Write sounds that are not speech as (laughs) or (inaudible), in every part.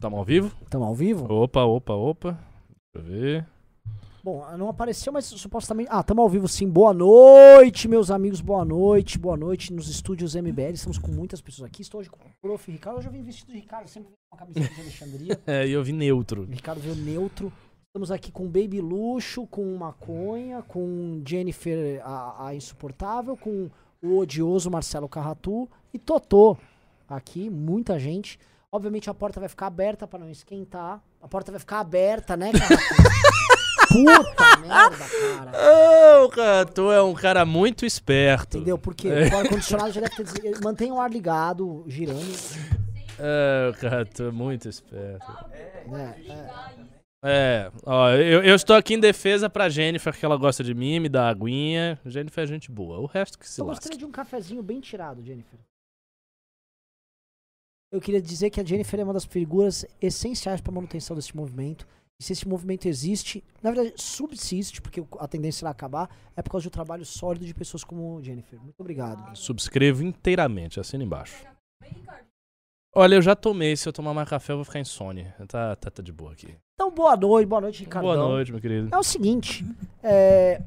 Tamo ao vivo? Estamos ao vivo? Opa, opa, opa. Deixa eu ver. Bom, não apareceu, mas supostamente. Ah, estamos ao vivo sim. Boa noite, meus amigos. Boa noite, boa noite nos estúdios MBL. Estamos com muitas pessoas aqui. Estou hoje com o prof. Ricardo. Hoje eu vim vestido de Ricardo, sempre com uma camiseta de Alexandria. (laughs) É, e eu vi neutro. O Ricardo veio neutro. Estamos aqui com Baby Luxo, com Maconha, com Jennifer, a, a insuportável, com o odioso Marcelo Carratu e Totô. Aqui, muita gente. Obviamente a porta vai ficar aberta para não esquentar. A porta vai ficar aberta, né, Carratu? (laughs) Puta merda, cara. Ah, o Catu é um cara muito esperto. Entendeu? Porque o ar-condicionado já deve ter. Mantém o ar ligado, girando. É, o Catu é muito esperto. Né? É. É, ó, eu, eu estou aqui em defesa pra Jennifer, que ela gosta de mim, me dá aguinha. Jennifer é gente boa. O resto que se Eu lasca. gostaria de um cafezinho bem tirado, Jennifer. Eu queria dizer que a Jennifer é uma das figuras essenciais para a manutenção desse movimento. E se esse movimento existe, na verdade, subsiste, porque a tendência a acabar, é por causa do trabalho sólido de pessoas como Jennifer. Muito obrigado. Subscrevo inteiramente, assina embaixo. Olha, eu já tomei. Se eu tomar mais café, eu vou ficar insônia. Tá, tá, tá de boa aqui. Então, boa noite, boa noite, Ricardo. Boa noite, meu querido. É o seguinte, é,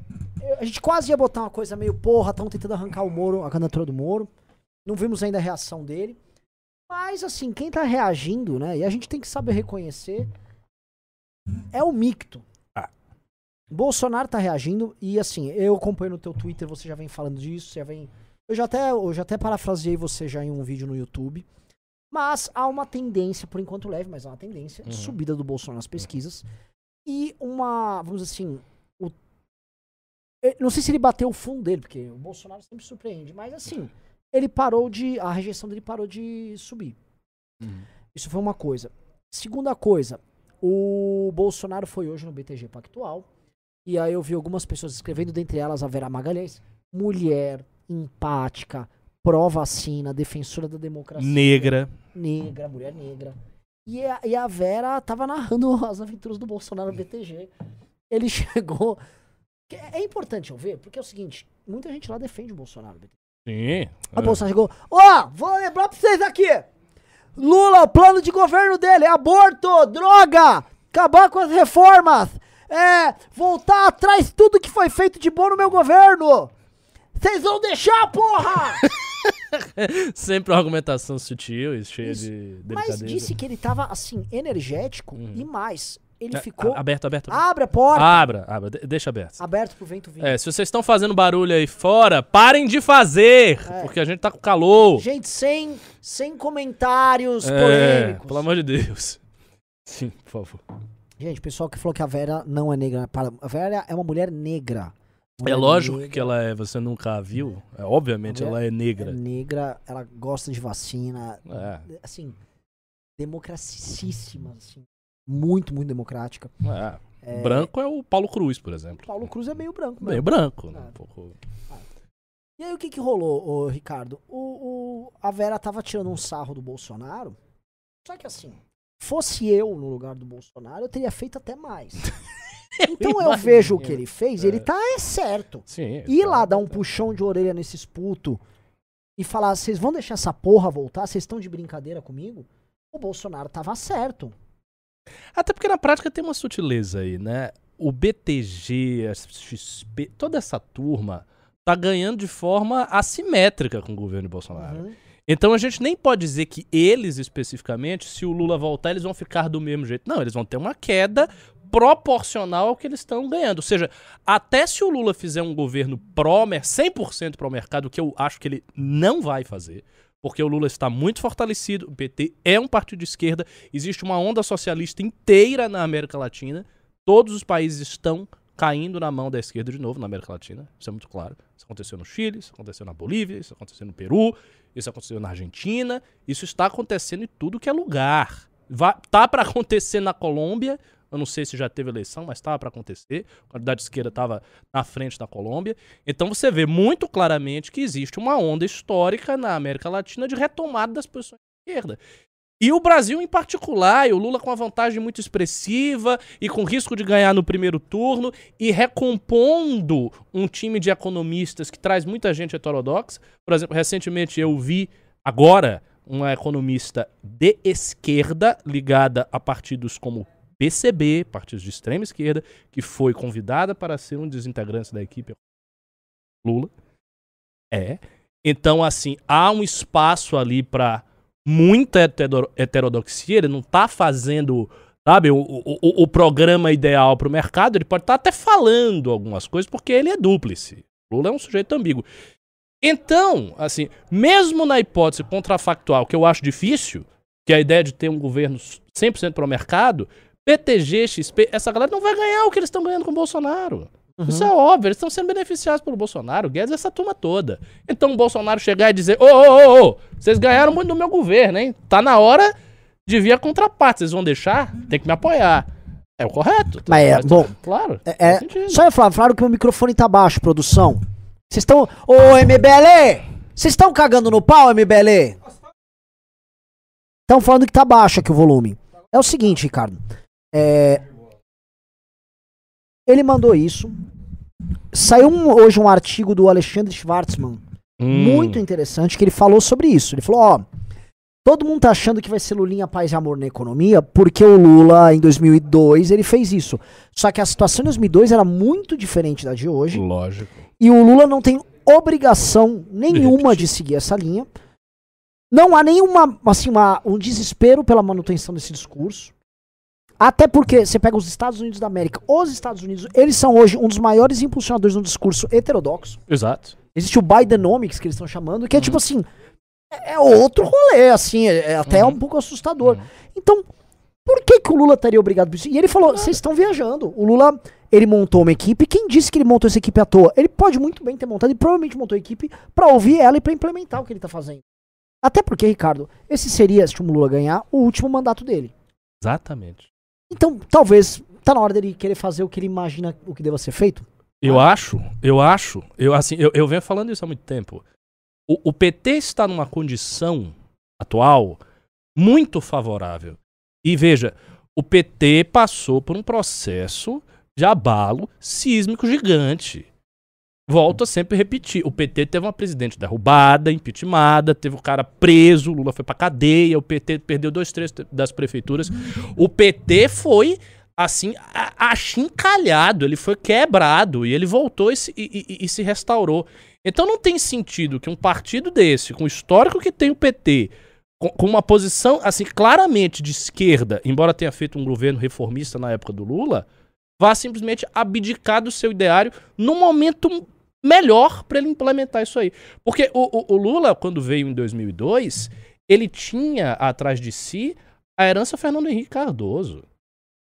a gente quase ia botar uma coisa meio porra, estão tentando arrancar o Moro, a candidatura do Moro. Não vimos ainda a reação dele. Mas assim, quem tá reagindo, né? E a gente tem que saber reconhecer é o micto. Ah. Bolsonaro tá reagindo e assim, eu acompanho no teu Twitter, você já vem falando disso, você já vem eu já até eu já até parafraseei você já em um vídeo no YouTube. Mas há uma tendência, por enquanto leve, mas há uma tendência, Uhum. subida do Bolsonaro nas pesquisas. E uma, vamos dizer assim, o, eu não sei se ele bateu o fundo dele, porque o Bolsonaro sempre surpreende, mas assim, ele parou de, a rejeição dele parou de subir. Uhum. Isso foi uma coisa. Segunda coisa, o Bolsonaro foi hoje no BTG Pactual, e aí eu vi algumas pessoas escrevendo, dentre elas a Vera Magalhães, mulher, empática, pró-vacina, defensora da democracia Negra. negra, mulher negra. E a, e a Vera tava narrando (laughs) as aventuras do Bolsonaro no BTG. Ele (laughs) chegou. É é importante eu ver, porque é o seguinte: muita gente lá defende o Bolsonaro. no BTG. Sim. Aí o Bolsonaro chegou: Ó, vou lembrar pra vocês aqui: Lula, o plano de governo dele é aborto, droga, acabar com as reformas, é, voltar atrás tudo que foi feito de bom no meu governo. Vocês vão deixar, porra! (laughs) Sempre uma argumentação sutil e cheia Isso. de Mas delicadeza. disse que ele tava, assim, energético Uhum. e mais. Ele É, ficou. Aberto, aberto. Abre a porta! Abra, abra. de- Deixa aberto. Aberto pro vento vir. É, se vocês estão fazendo barulho aí fora, parem de fazer, É. porque a gente tá com calor. Gente, sem, sem comentários É, polêmicos. pelo amor de Deus. (laughs) Sim, por favor. Gente, o pessoal que falou que a Vera não é negra. A Vera é uma mulher negra. É Mulher lógico negra, que ela é, você nunca a viu. É, obviamente ela é é negra. negra, ela gosta de vacina. É. Assim, democraticíssima, assim. Muito, muito democrática. É. Branco é o Paulo Cruz, por exemplo. Paulo Cruz é meio branco, Meio branco, né? É. Um pouco. E aí o que que rolou, ô, Ricardo? O, o- a Vera tava tirando um sarro do Bolsonaro. Só que assim, fosse eu no lugar do Bolsonaro, eu teria feito até mais. (laughs) Então eu imagino. vejo o que ele fez, É. ele tá é certo. Sim. Ir tá. lá dar um puxão de orelha nesses putos e falar, vocês vão deixar essa porra voltar? Vocês estão de brincadeira comigo? O Bolsonaro tava certo. Até porque na prática tem uma sutileza aí, né? O BTG, a XP, toda essa turma tá ganhando de forma assimétrica com o governo Bolsonaro. Uhum. Então a gente nem pode dizer que eles especificamente, se o Lula voltar, eles vão ficar do mesmo jeito. Não, eles vão ter uma queda proporcional ao que eles estão ganhando. Ou seja, até se o Lula fizer um governo pró, 100% pró-mercado, o que eu acho que ele não vai fazer, porque o Lula está muito fortalecido, o PT é um partido de esquerda, existe uma onda socialista inteira na América Latina, todos os países estão caindo na mão da esquerda de novo na América Latina, isso é muito claro. Isso aconteceu no Chile, isso aconteceu na Bolívia, isso aconteceu no Peru, isso aconteceu na Argentina, isso está acontecendo em tudo que é lugar. Vai, tá para acontecer na Colômbia, eu não sei se já teve eleição, mas estava para acontecer. A quantidade de esquerda estava na frente da Colômbia. Então você vê muito claramente que existe uma onda histórica na América Latina de retomada das posições de esquerda. E o Brasil em particular, e o Lula com uma vantagem muito expressiva e com risco de ganhar no primeiro turno e recompondo um time de economistas que traz muita gente heterodoxa. Por exemplo, recentemente eu vi agora uma economista de esquerda ligada a partidos como PCB, partidos de extrema esquerda, que foi convidada para ser um dos integrantes da equipe Lula. É. Então, assim, há um espaço ali para muita heterodoxia. Ele não está fazendo, sabe, o, o, o programa ideal para o mercado. Ele pode estar tá até falando algumas coisas, porque ele é dúplice. Lula é um sujeito ambíguo. Então, assim, mesmo na hipótese contrafactual, que eu acho difícil, que é a ideia de ter um governo 100% para o mercado, PTG, XP, essa galera não vai ganhar o que eles estão ganhando com o Bolsonaro. Uhum. Isso é óbvio, eles estão sendo beneficiados pelo Bolsonaro, Guedes essa turma toda. Então o Bolsonaro chegar e dizer: ô, ô, ô, ô, vocês ganharam muito no meu governo, hein? Tá na hora de vir a contraparte, vocês vão deixar? Tem que me apoiar. É o correto. Mas é, bom. Claro. É, é, só eu falar, falaram que o microfone tá baixo, produção. Vocês estão. Ô, MBL! Vocês estão cagando no pau, MBL? Estão falando que tá baixo aqui o volume. É o seguinte, Ricardo. É, ele mandou isso. Saiu um, hoje um artigo do Alexandre Schwartzman, hum. muito interessante, que ele falou sobre isso. Ele falou, ó, todo mundo tá achando que vai ser Lulinha paz e amor na economia, porque o Lula, em 2002, ele fez isso. Só que a situação em 2002 era muito diferente da de hoje. Lógico. E o Lula não tem obrigação nenhuma de seguir essa linha. Não há nenhuma, assim, uma, um desespero pela manutenção desse discurso. Até porque você pega os Estados Unidos da América, os Estados Unidos, eles são hoje um dos maiores impulsionadores de um discurso heterodoxo. Exato. Existe o Bidenomics, que eles estão chamando, que é tipo uhum. tipo assim, é, é outro rolê, assim, é, é até uhum. um pouco assustador. Uhum. Então, por que, que o Lula estaria obrigado por isso? E ele falou, vocês estão viajando. O Lula, ele montou uma equipe, quem disse que ele montou essa equipe à toa? Ele pode muito bem ter montado, e provavelmente montou a equipe para ouvir ela e para implementar o que ele tá fazendo. Até porque, Ricardo, esse seria, se o Lula ganhar, o último mandato dele. Exatamente. Então, talvez tá na hora dele querer fazer o que ele imagina o que deva ser feito. Eu ah. acho, eu acho, eu assim, eu, eu venho falando isso há muito tempo. O, o PT está numa condição atual muito favorável. E veja, o PT passou por um processo de abalo sísmico gigante. Volto a sempre repetir. O PT teve uma presidente derrubada, impeachmentada, teve o cara preso, Lula foi pra cadeia, o PT perdeu dois, três das prefeituras. O PT foi, assim, achincalhado, ele foi quebrado e ele voltou e se, e, e, e se restaurou. Então não tem sentido que um partido desse, com o histórico que tem o PT, com, com uma posição, assim, claramente de esquerda, embora tenha feito um governo reformista na época do Lula, vá simplesmente abdicar do seu ideário num momento melhor para ele implementar isso aí. Porque o, o, o, Lula, quando veio em 2002, ele tinha atrás de si a herança Fernando Henrique Cardoso.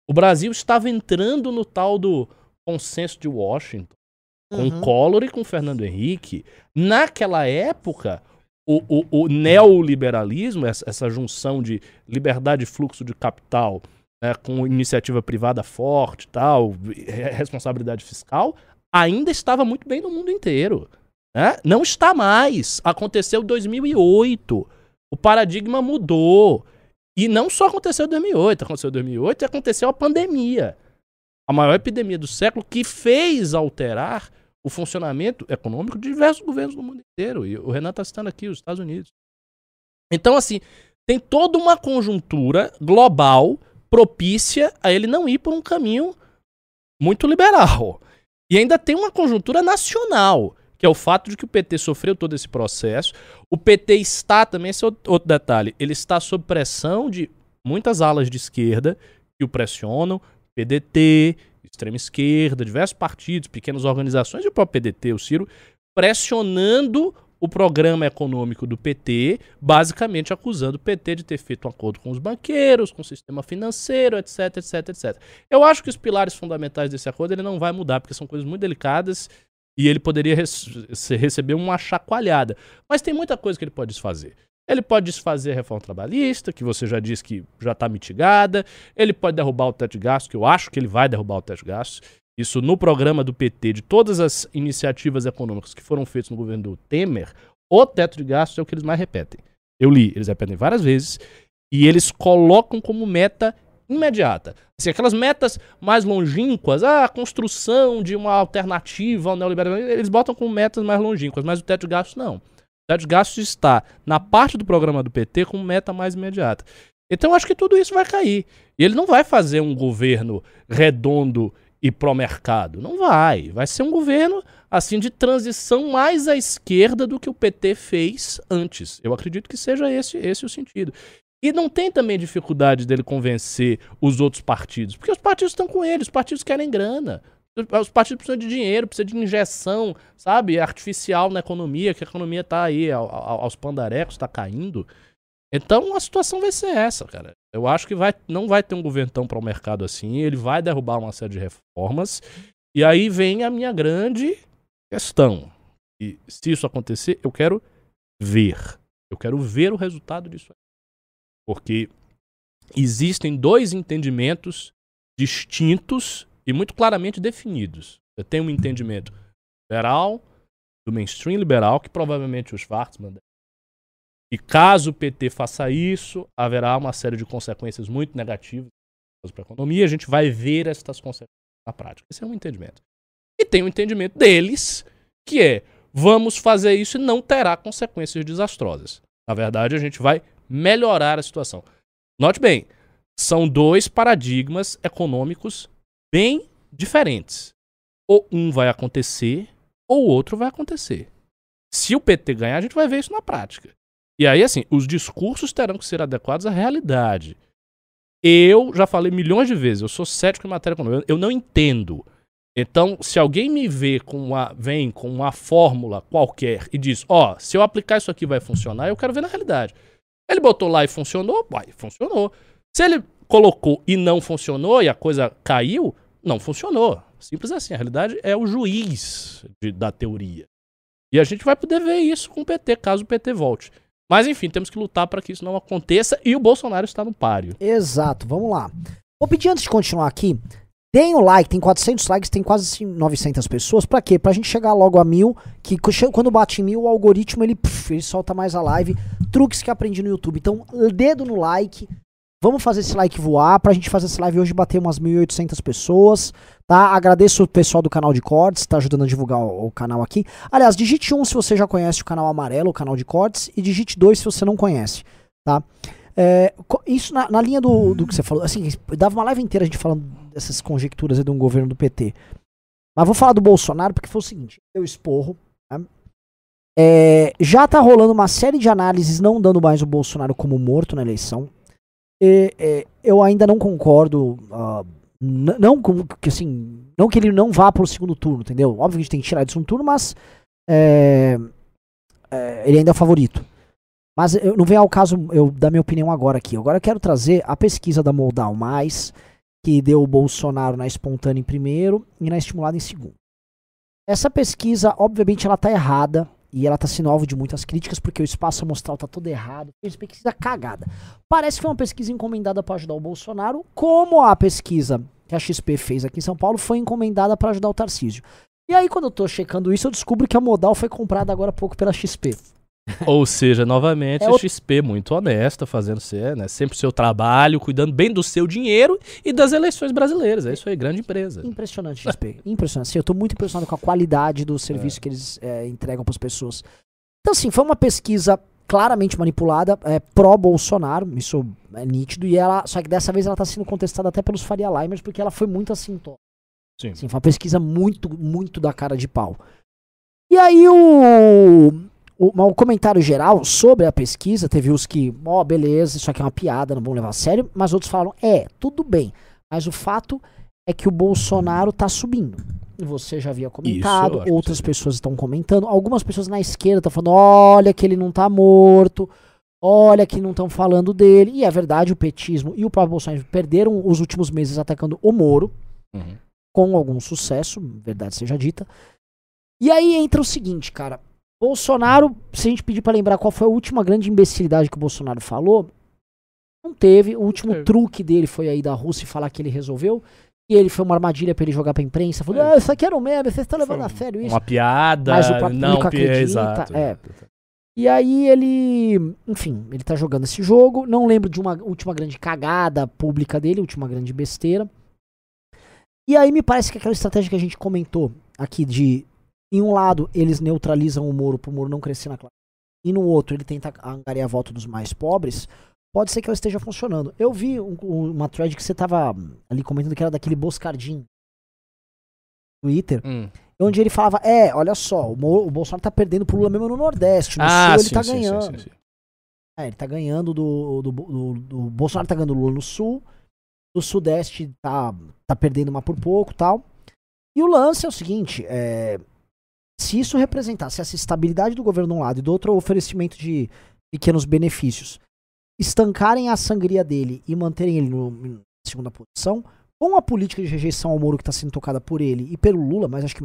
O Brasil estava entrando no tal do consenso de Washington, com uhum. Collor e com Fernando Henrique. Naquela época, o, o, o neoliberalismo, essa, essa, junção de liberdade de fluxo de capital né, com iniciativa privada forte tal, responsabilidade fiscal, ainda estava muito bem no mundo inteiro. Né? Não está mais. Aconteceu em 2008. O paradigma mudou. E não só aconteceu em 2008, aconteceu em 2008 e aconteceu a pandemia. A maior epidemia do século que fez alterar o funcionamento econômico de diversos governos do mundo inteiro. E o Renan está citando aqui os Estados Unidos. Então, assim, tem toda uma conjuntura global propícia a ele não ir por um caminho muito liberal. E ainda tem uma conjuntura nacional, que é o fato de que o PT sofreu todo esse processo. O PT está também, esse é outro detalhe, ele está sob pressão de muitas alas de esquerda que o pressionam, PDT, extrema esquerda, diversos partidos, pequenas organizações e o próprio PDT, o Ciro, pressionando o programa econômico do PT, basicamente acusando o PT de ter feito um acordo com os banqueiros, com o sistema financeiro, etc, etc, etc. Eu acho que os pilares fundamentais desse acordo ele não vai mudar, porque são coisas muito delicadas e ele poderia receber uma chacoalhada. Mas tem muita coisa que ele pode desfazer. Ele pode desfazer a reforma trabalhista, que você já disse que já está mitigada. Ele pode derrubar o teto de gastos, que eu acho que ele vai derrubar o teto de gastos. Isso no programa do PT, de todas as iniciativas econômicas que foram feitas no governo do Temer, o teto de gastos é o que eles mais repetem. Eu li, eles repetem várias vezes e eles colocam como meta imediata. Assim, aquelas metas mais longínquas, ah, a construção de uma alternativa ao neoliberalismo, eles botam como metas mais longínquas, mas o teto de gastos não. O teto de gastos está na parte do programa do PT com meta mais imediata. Então acho que tudo isso vai cair. E ele não vai fazer um governo redondo e pró-mercado. Não vai. Vai ser um governo assim de transição mais à esquerda do que o PT fez antes. Eu acredito que seja esse, esse o sentido. E não tem também dificuldade dele convencer os outros partidos, porque os partidos estão com ele, os partidos querem grana. Os partidos precisam de dinheiro, precisam de injeção, sabe, artificial na economia, que a economia está aí aos pandarecos, está caindo. Então a situação vai ser essa, cara. Eu acho que vai, não vai ter um governo tão para o mercado assim, ele vai derrubar uma série de reformas. E aí vem a minha grande questão. E se isso acontecer, eu quero ver. Eu quero ver o resultado disso. Porque existem dois entendimentos distintos e muito claramente definidos. Você tem um entendimento liberal, do mainstream liberal, que provavelmente os Schwarzman e caso o PT faça isso, haverá uma série de consequências muito negativas para a economia. A gente vai ver estas consequências na prática. Esse é um entendimento. E tem o um entendimento deles, que é: vamos fazer isso e não terá consequências desastrosas. Na verdade, a gente vai melhorar a situação. Note bem, são dois paradigmas econômicos bem diferentes. Ou um vai acontecer, ou o outro vai acontecer. Se o PT ganhar, a gente vai ver isso na prática. E aí, assim, os discursos terão que ser adequados à realidade. Eu já falei milhões de vezes, eu sou cético em matéria econômica, eu não entendo. Então, se alguém me vê com uma, vem com uma fórmula qualquer e diz, ó, oh, se eu aplicar isso aqui vai funcionar, eu quero ver na realidade. Ele botou lá e funcionou, vai, funcionou. Se ele colocou e não funcionou e a coisa caiu, não funcionou. Simples assim, a realidade é o juiz de, da teoria. E a gente vai poder ver isso com o PT, caso o PT volte. Mas enfim, temos que lutar para que isso não aconteça e o Bolsonaro está no páreo. Exato, vamos lá. Vou pedir antes de continuar aqui, deem o like, tem 400 likes, tem quase 900 pessoas. Para quê? Pra gente chegar logo a mil, que quando bate mil, o algoritmo ele, ele solta mais a live. Truques que aprendi no YouTube. Então, dedo no like, Vamos fazer esse like voar pra gente fazer essa live hoje bater umas 1.800 pessoas, tá? Agradeço o pessoal do canal de cortes, tá ajudando a divulgar o, o, canal aqui. Aliás, digite 1 se você já conhece o canal amarelo, o canal de cortes, e digite 2 se você não conhece, tá? É, isso na, na, linha do, do que você falou, assim, dava uma live inteira a gente falando dessas conjecturas aí de um governo do PT. Mas vou falar do Bolsonaro porque foi o seguinte, eu esporro, né? é, já tá rolando uma série de análises não dando mais o Bolsonaro como morto na eleição. E, e, eu ainda não concordo. Uh, não que assim. Não que ele não vá pro segundo turno, entendeu? Óbvio que a gente tem que tirar de segundo turno, mas. É, é, ele ainda é o favorito. Mas eu, não vem ao caso eu dar minha opinião agora aqui. Agora eu quero trazer a pesquisa da Moldal Mais, que deu o Bolsonaro na espontânea em primeiro e na estimulada em segundo. Essa pesquisa, obviamente, ela tá errada. E ela tá sendo alvo de muitas críticas porque o espaço amostral tá todo errado. Fez pesquisa cagada. Parece que foi uma pesquisa encomendada para ajudar o Bolsonaro, como a pesquisa que a XP fez aqui em São Paulo foi encomendada para ajudar o Tarcísio. E aí, quando eu tô checando isso, eu descubro que a modal foi comprada agora há pouco pela XP. Ou seja, novamente, é o... XP muito honesta, fazendo ser, né, sempre o seu trabalho, cuidando bem do seu dinheiro e das eleições brasileiras. É isso aí, grande empresa. Impressionante, XP. Impressionante. Sim, eu estou muito impressionado com a qualidade do serviço é. que eles é, entregam para as pessoas. Então, assim, foi uma pesquisa claramente manipulada, é, pró-Bolsonaro, isso é nítido, e ela, só que dessa vez ela está sendo contestada até pelos Faria Limers, porque ela foi muito assintó. Sim. Sim, foi uma pesquisa muito, muito da cara de pau. E aí o o, o comentário geral sobre a pesquisa, teve os que, ó, oh, beleza, isso aqui é uma piada, não vamos levar a sério, mas outros falaram, é, tudo bem, mas o fato é que o Bolsonaro tá subindo. Você já havia comentado, isso, outras pessoas estão comentando, algumas pessoas na esquerda estão falando, olha que ele não tá morto, olha que não estão falando dele. E é verdade, o petismo e o próprio Bolsonaro perderam os últimos meses atacando o Moro, uhum. com algum sucesso, verdade seja dita. E aí entra o seguinte, cara, Bolsonaro, se a gente pedir para lembrar qual foi a última grande imbecilidade que o Bolsonaro falou, não teve. O último teve. truque dele foi aí da Rússia falar que ele resolveu. E ele foi uma armadilha para ele jogar pra imprensa. Falou, é. ah, isso aqui era um meme, vocês estão levando a sério isso. Uma piada, mas o próprio não acredita. Exato. É. E aí ele, enfim, ele tá jogando esse jogo. Não lembro de uma última grande cagada pública dele, última grande besteira. E aí me parece que aquela estratégia que a gente comentou aqui de em um lado, eles neutralizam o Moro pro Moro não crescer na classe. e no outro ele tenta angariar voto dos mais pobres, pode ser que ela esteja funcionando. Eu vi um- um- uma thread que você tava ali comentando que era daquele Boscardinho. Twitter, Hum. onde ele falava, é, olha só, o, Mo- o Bolsonaro tá perdendo pro Lula mesmo no Nordeste, no Ah, Sul ele sim, tá sim, ganhando. sim, sim, sim. É, ele tá ganhando do, do, do, do- Bolsonaro tá ganhando do Lula no sul. Do Sudeste tá, tá perdendo uma por pouco tal. E o lance é o seguinte: é, se isso representasse essa estabilidade do governo de um lado e do outro o oferecimento de pequenos benefícios, estancarem a sangria dele e manterem ele na segunda posição, com a política de rejeição ao Moro que está sendo tocada por ele e pelo Lula, mas acho que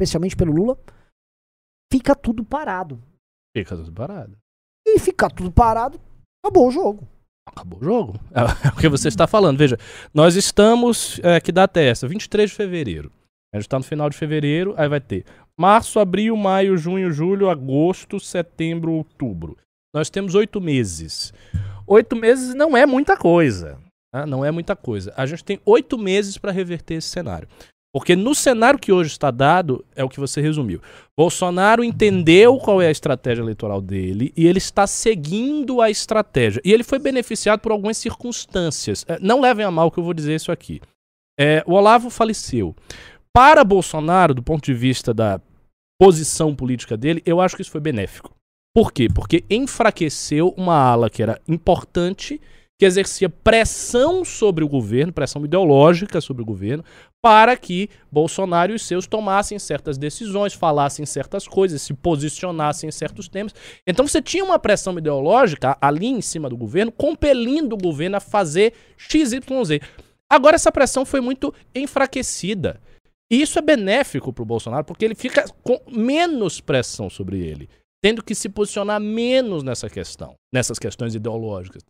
especialmente pelo Lula, fica tudo parado. Fica tudo parado. E ficar tudo parado, acabou o jogo. Acabou o jogo. É o que você está falando. Veja, nós estamos. É, que data é essa? 23 de fevereiro. A gente está no final de fevereiro, aí vai ter março, abril, maio, junho, julho, agosto, setembro, outubro. Nós temos oito meses. Oito meses não é muita coisa. tá? Não é muita coisa. A gente tem oito meses para reverter esse cenário. Porque no cenário que hoje está dado, é o que você resumiu. Bolsonaro entendeu qual é a estratégia eleitoral dele e ele está seguindo a estratégia. E ele foi beneficiado por algumas circunstâncias. É, Não levem a mal que eu vou dizer isso aqui. É, o Olavo faleceu. Para Bolsonaro, do ponto de vista da posição política dele, eu acho que isso foi benéfico. Por quê? Porque enfraqueceu uma ala que era importante, que exercia pressão sobre o governo, pressão ideológica sobre o governo, para que Bolsonaro e seus tomassem certas decisões, falassem certas coisas, se posicionassem em certos temas. Então você tinha uma pressão ideológica ali em cima do governo, compelindo o governo a fazer XYZ. Agora essa pressão foi muito enfraquecida. E isso é benéfico para o Bolsonaro, porque ele fica com menos pressão sobre ele, tendo que se posicionar menos nessa questão, nessas questões ideológicas.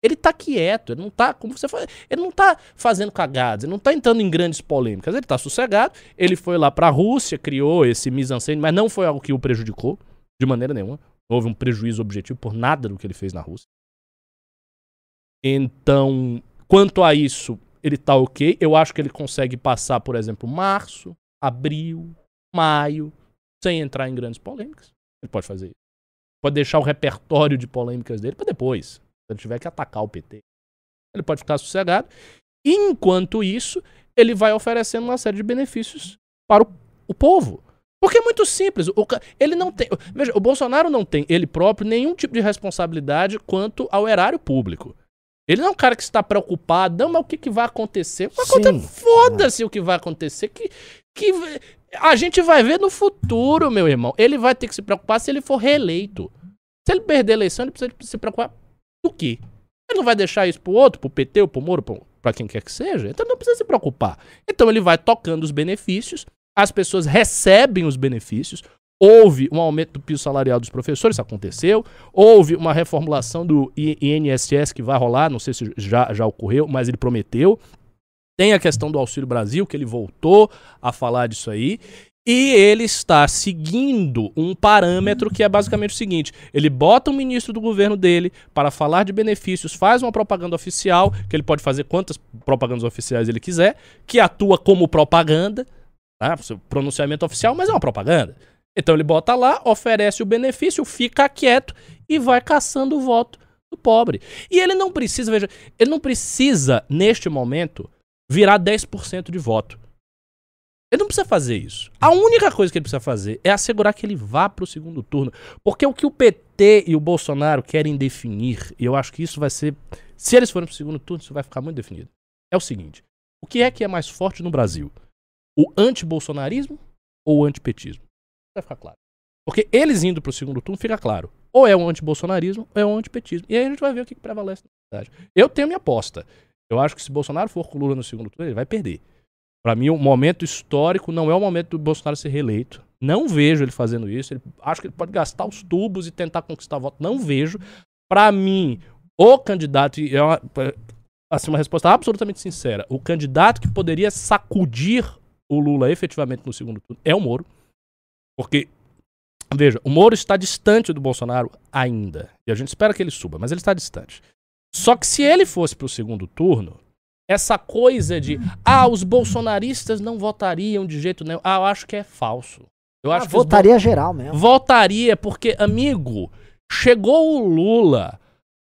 Ele tá quieto, ele não tá, como você falou, ele não tá fazendo cagadas, ele não tá entrando em grandes polêmicas, ele tá sossegado, ele foi lá pra Rússia, criou esse mise-en-scène, mas não foi algo que o prejudicou, de maneira nenhuma. Houve um prejuízo objetivo por nada do que ele fez na Rússia. Então, quanto a isso, ele tá ok. Eu acho que ele consegue passar, por exemplo, março, abril, maio, sem entrar em grandes polêmicas. Ele pode fazer isso. Pode deixar o repertório de polêmicas dele para depois. Se ele tiver que atacar o PT. Ele pode ficar sossegado. Enquanto isso, ele vai oferecendo uma série de benefícios para o, o povo. Porque é muito simples. O, ele não tem. Veja, o Bolsonaro não tem, ele próprio, nenhum tipo de responsabilidade quanto ao erário público. Ele não é um cara que está preocupado, não, mas o que, que vai acontecer? Foda-se o que vai acontecer. Que, que a gente vai ver no futuro, meu irmão. Ele vai ter que se preocupar se ele for reeleito. Se ele perder a eleição, ele precisa se preocupar do quê? Ele não vai deixar isso pro outro, pro PT ou pro Moro, pro- pra quem quer que seja. Então não precisa se preocupar. Então ele vai tocando os benefícios, as pessoas recebem os benefícios. Houve um aumento do piso salarial dos professores, aconteceu. Houve uma reformulação do INSS que vai rolar, não sei se já, já ocorreu, mas ele prometeu. Tem a questão do Auxílio Brasil, que ele voltou a falar disso aí. E ele está seguindo um parâmetro que é basicamente o seguinte: ele bota um ministro do governo dele para falar de benefícios, faz uma propaganda oficial, que ele pode fazer quantas propagandas oficiais ele quiser, que atua como propaganda, tá? Pronunciamento oficial, mas é uma propaganda. Então ele bota lá, oferece o benefício, fica quieto e vai caçando o voto do pobre. E ele não precisa, veja, ele não precisa, neste momento, virar 10% de voto. Ele não precisa fazer isso. A única coisa que ele precisa fazer é assegurar que ele vá para o segundo turno. Porque o que o PT e o Bolsonaro querem definir, e eu acho que isso vai ser. Se eles forem para o segundo turno, isso vai ficar muito definido. É o seguinte: o que é que é mais forte no Brasil? O antibolsonarismo ou o antipetismo? Vai ficar claro. Porque eles indo para o segundo turno, fica claro. Ou é o antibolsonarismo ou é o antipetismo. E aí a gente vai ver o que, que prevalece na verdade. Eu tenho minha aposta. Eu acho que se Bolsonaro for com Lula no segundo turno, ele vai perder. Pra mim, o momento histórico não é o momento do Bolsonaro ser reeleito. Não vejo ele fazendo isso. Ele, acho que ele pode gastar os tubos e tentar conquistar voto. Não vejo. Pra mim, o candidato, é uma, assim, uma resposta absolutamente sincera, o candidato que poderia sacudir o Lula efetivamente no segundo turno é o Moro. Porque, veja, o Moro está distante do Bolsonaro ainda. E a gente espera que ele suba, mas ele está distante. Só que se ele fosse pro segundo turno, essa coisa de ah, os bolsonaristas não votariam de jeito nenhum. Ah, eu acho que é falso. Eu Ah, acho que votaria geral mesmo. Votaria, porque, amigo, Chegou o Lula.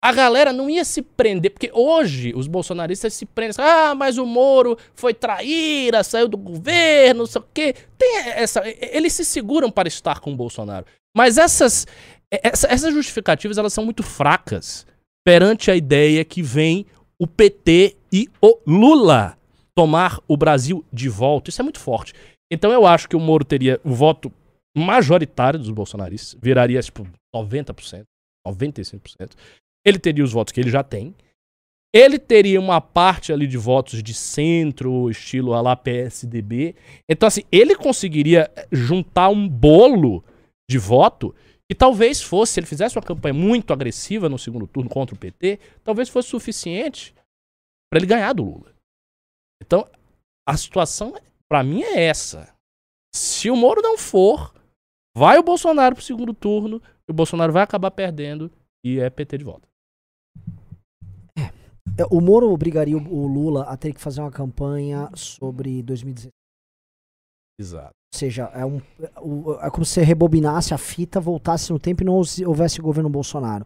A galera não ia se prender, porque hoje os bolsonaristas se prendem. Ah, mas o Moro foi traíra, saiu do governo, não sei o quê. Tem essa, eles se seguram para estar com o Bolsonaro. Mas essas, essa, essas justificativas elas são muito fracas perante a ideia que vem o PT e o Lula tomar o Brasil de volta. Isso é muito forte. Então eu acho que o Moro teria o voto majoritário dos bolsonaristas, viraria tipo 90%, 95%. Ele teria os votos que ele já tem. Ele teria uma parte ali de votos de centro, estilo a lá PSDB. Então, assim, ele conseguiria juntar um bolo de voto que talvez fosse, se ele fizesse uma campanha muito agressiva no segundo turno contra o PT, talvez fosse suficiente para ele ganhar do Lula. Então, a situação, para mim, é essa. Se o Moro não for, vai o Bolsonaro pro segundo turno, e o Bolsonaro vai acabar perdendo e é PT de volta. É, o Moro obrigaria o Lula a ter que fazer uma campanha sobre 2016. Exato. Ou seja, é, um, é como se rebobinasse a fita, voltasse no tempo e não houvesse governo Bolsonaro.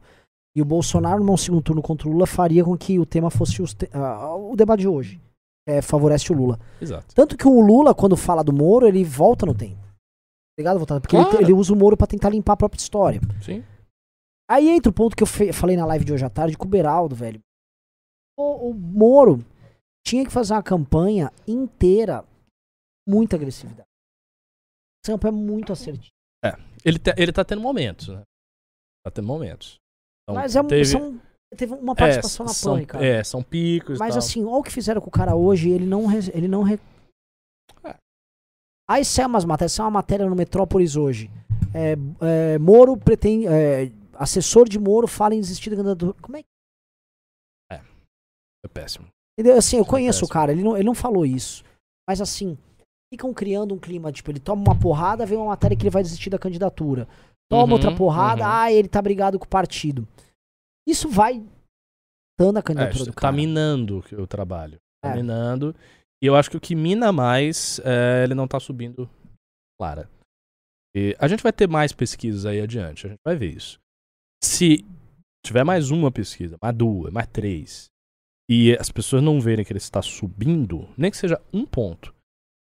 E o Bolsonaro, num segundo turno contra o Lula, faria com que o tema fosse uh, o debate de hoje. É, favorece o Lula. Exato. Tanto que o Lula, quando fala do Moro, ele volta no tempo. Obrigado, voltando. Porque claro. ele, ele, usa o Moro para tentar limpar a própria história. Sim. Aí entra o ponto que eu falei na live de hoje à tarde com o Beraldo, velho. O, o Moro tinha que fazer uma campanha inteira, muita agressividade. Essa campanha é muito assertiva. É, ele, te, ele tá tendo momentos, né? Tá tendo momentos. Então, Mas é, teve... são, teve uma participação é, na cara. É, são picos Mas assim, olha o que fizeram com o cara hoje, ele não... Ele não re... é. Aí saiu umas matérias, saiu uma matéria no Metrópolis hoje. É, é, Moro pretende... É, assessor de Moro fala em desistir da candidatura. Como é que é péssimo. Assim, eu é conheço é o cara, ele não, ele não falou isso. Mas assim, ficam criando um clima, tipo, ele toma uma porrada, vem uma matéria que ele vai desistir da candidatura. Toma uhum, outra porrada, uhum. ah, ele tá brigado com o partido. Isso vai dando a candidatura é, do tá cara. Tá minando o trabalho. Tá é. minando. E eu acho que o que mina mais é ele não tá subindo clara. E a gente vai ter mais pesquisas aí adiante, a gente vai ver isso. Se tiver mais uma pesquisa, mais duas, mais três, e as pessoas não verem que ele está subindo, nem que seja um ponto,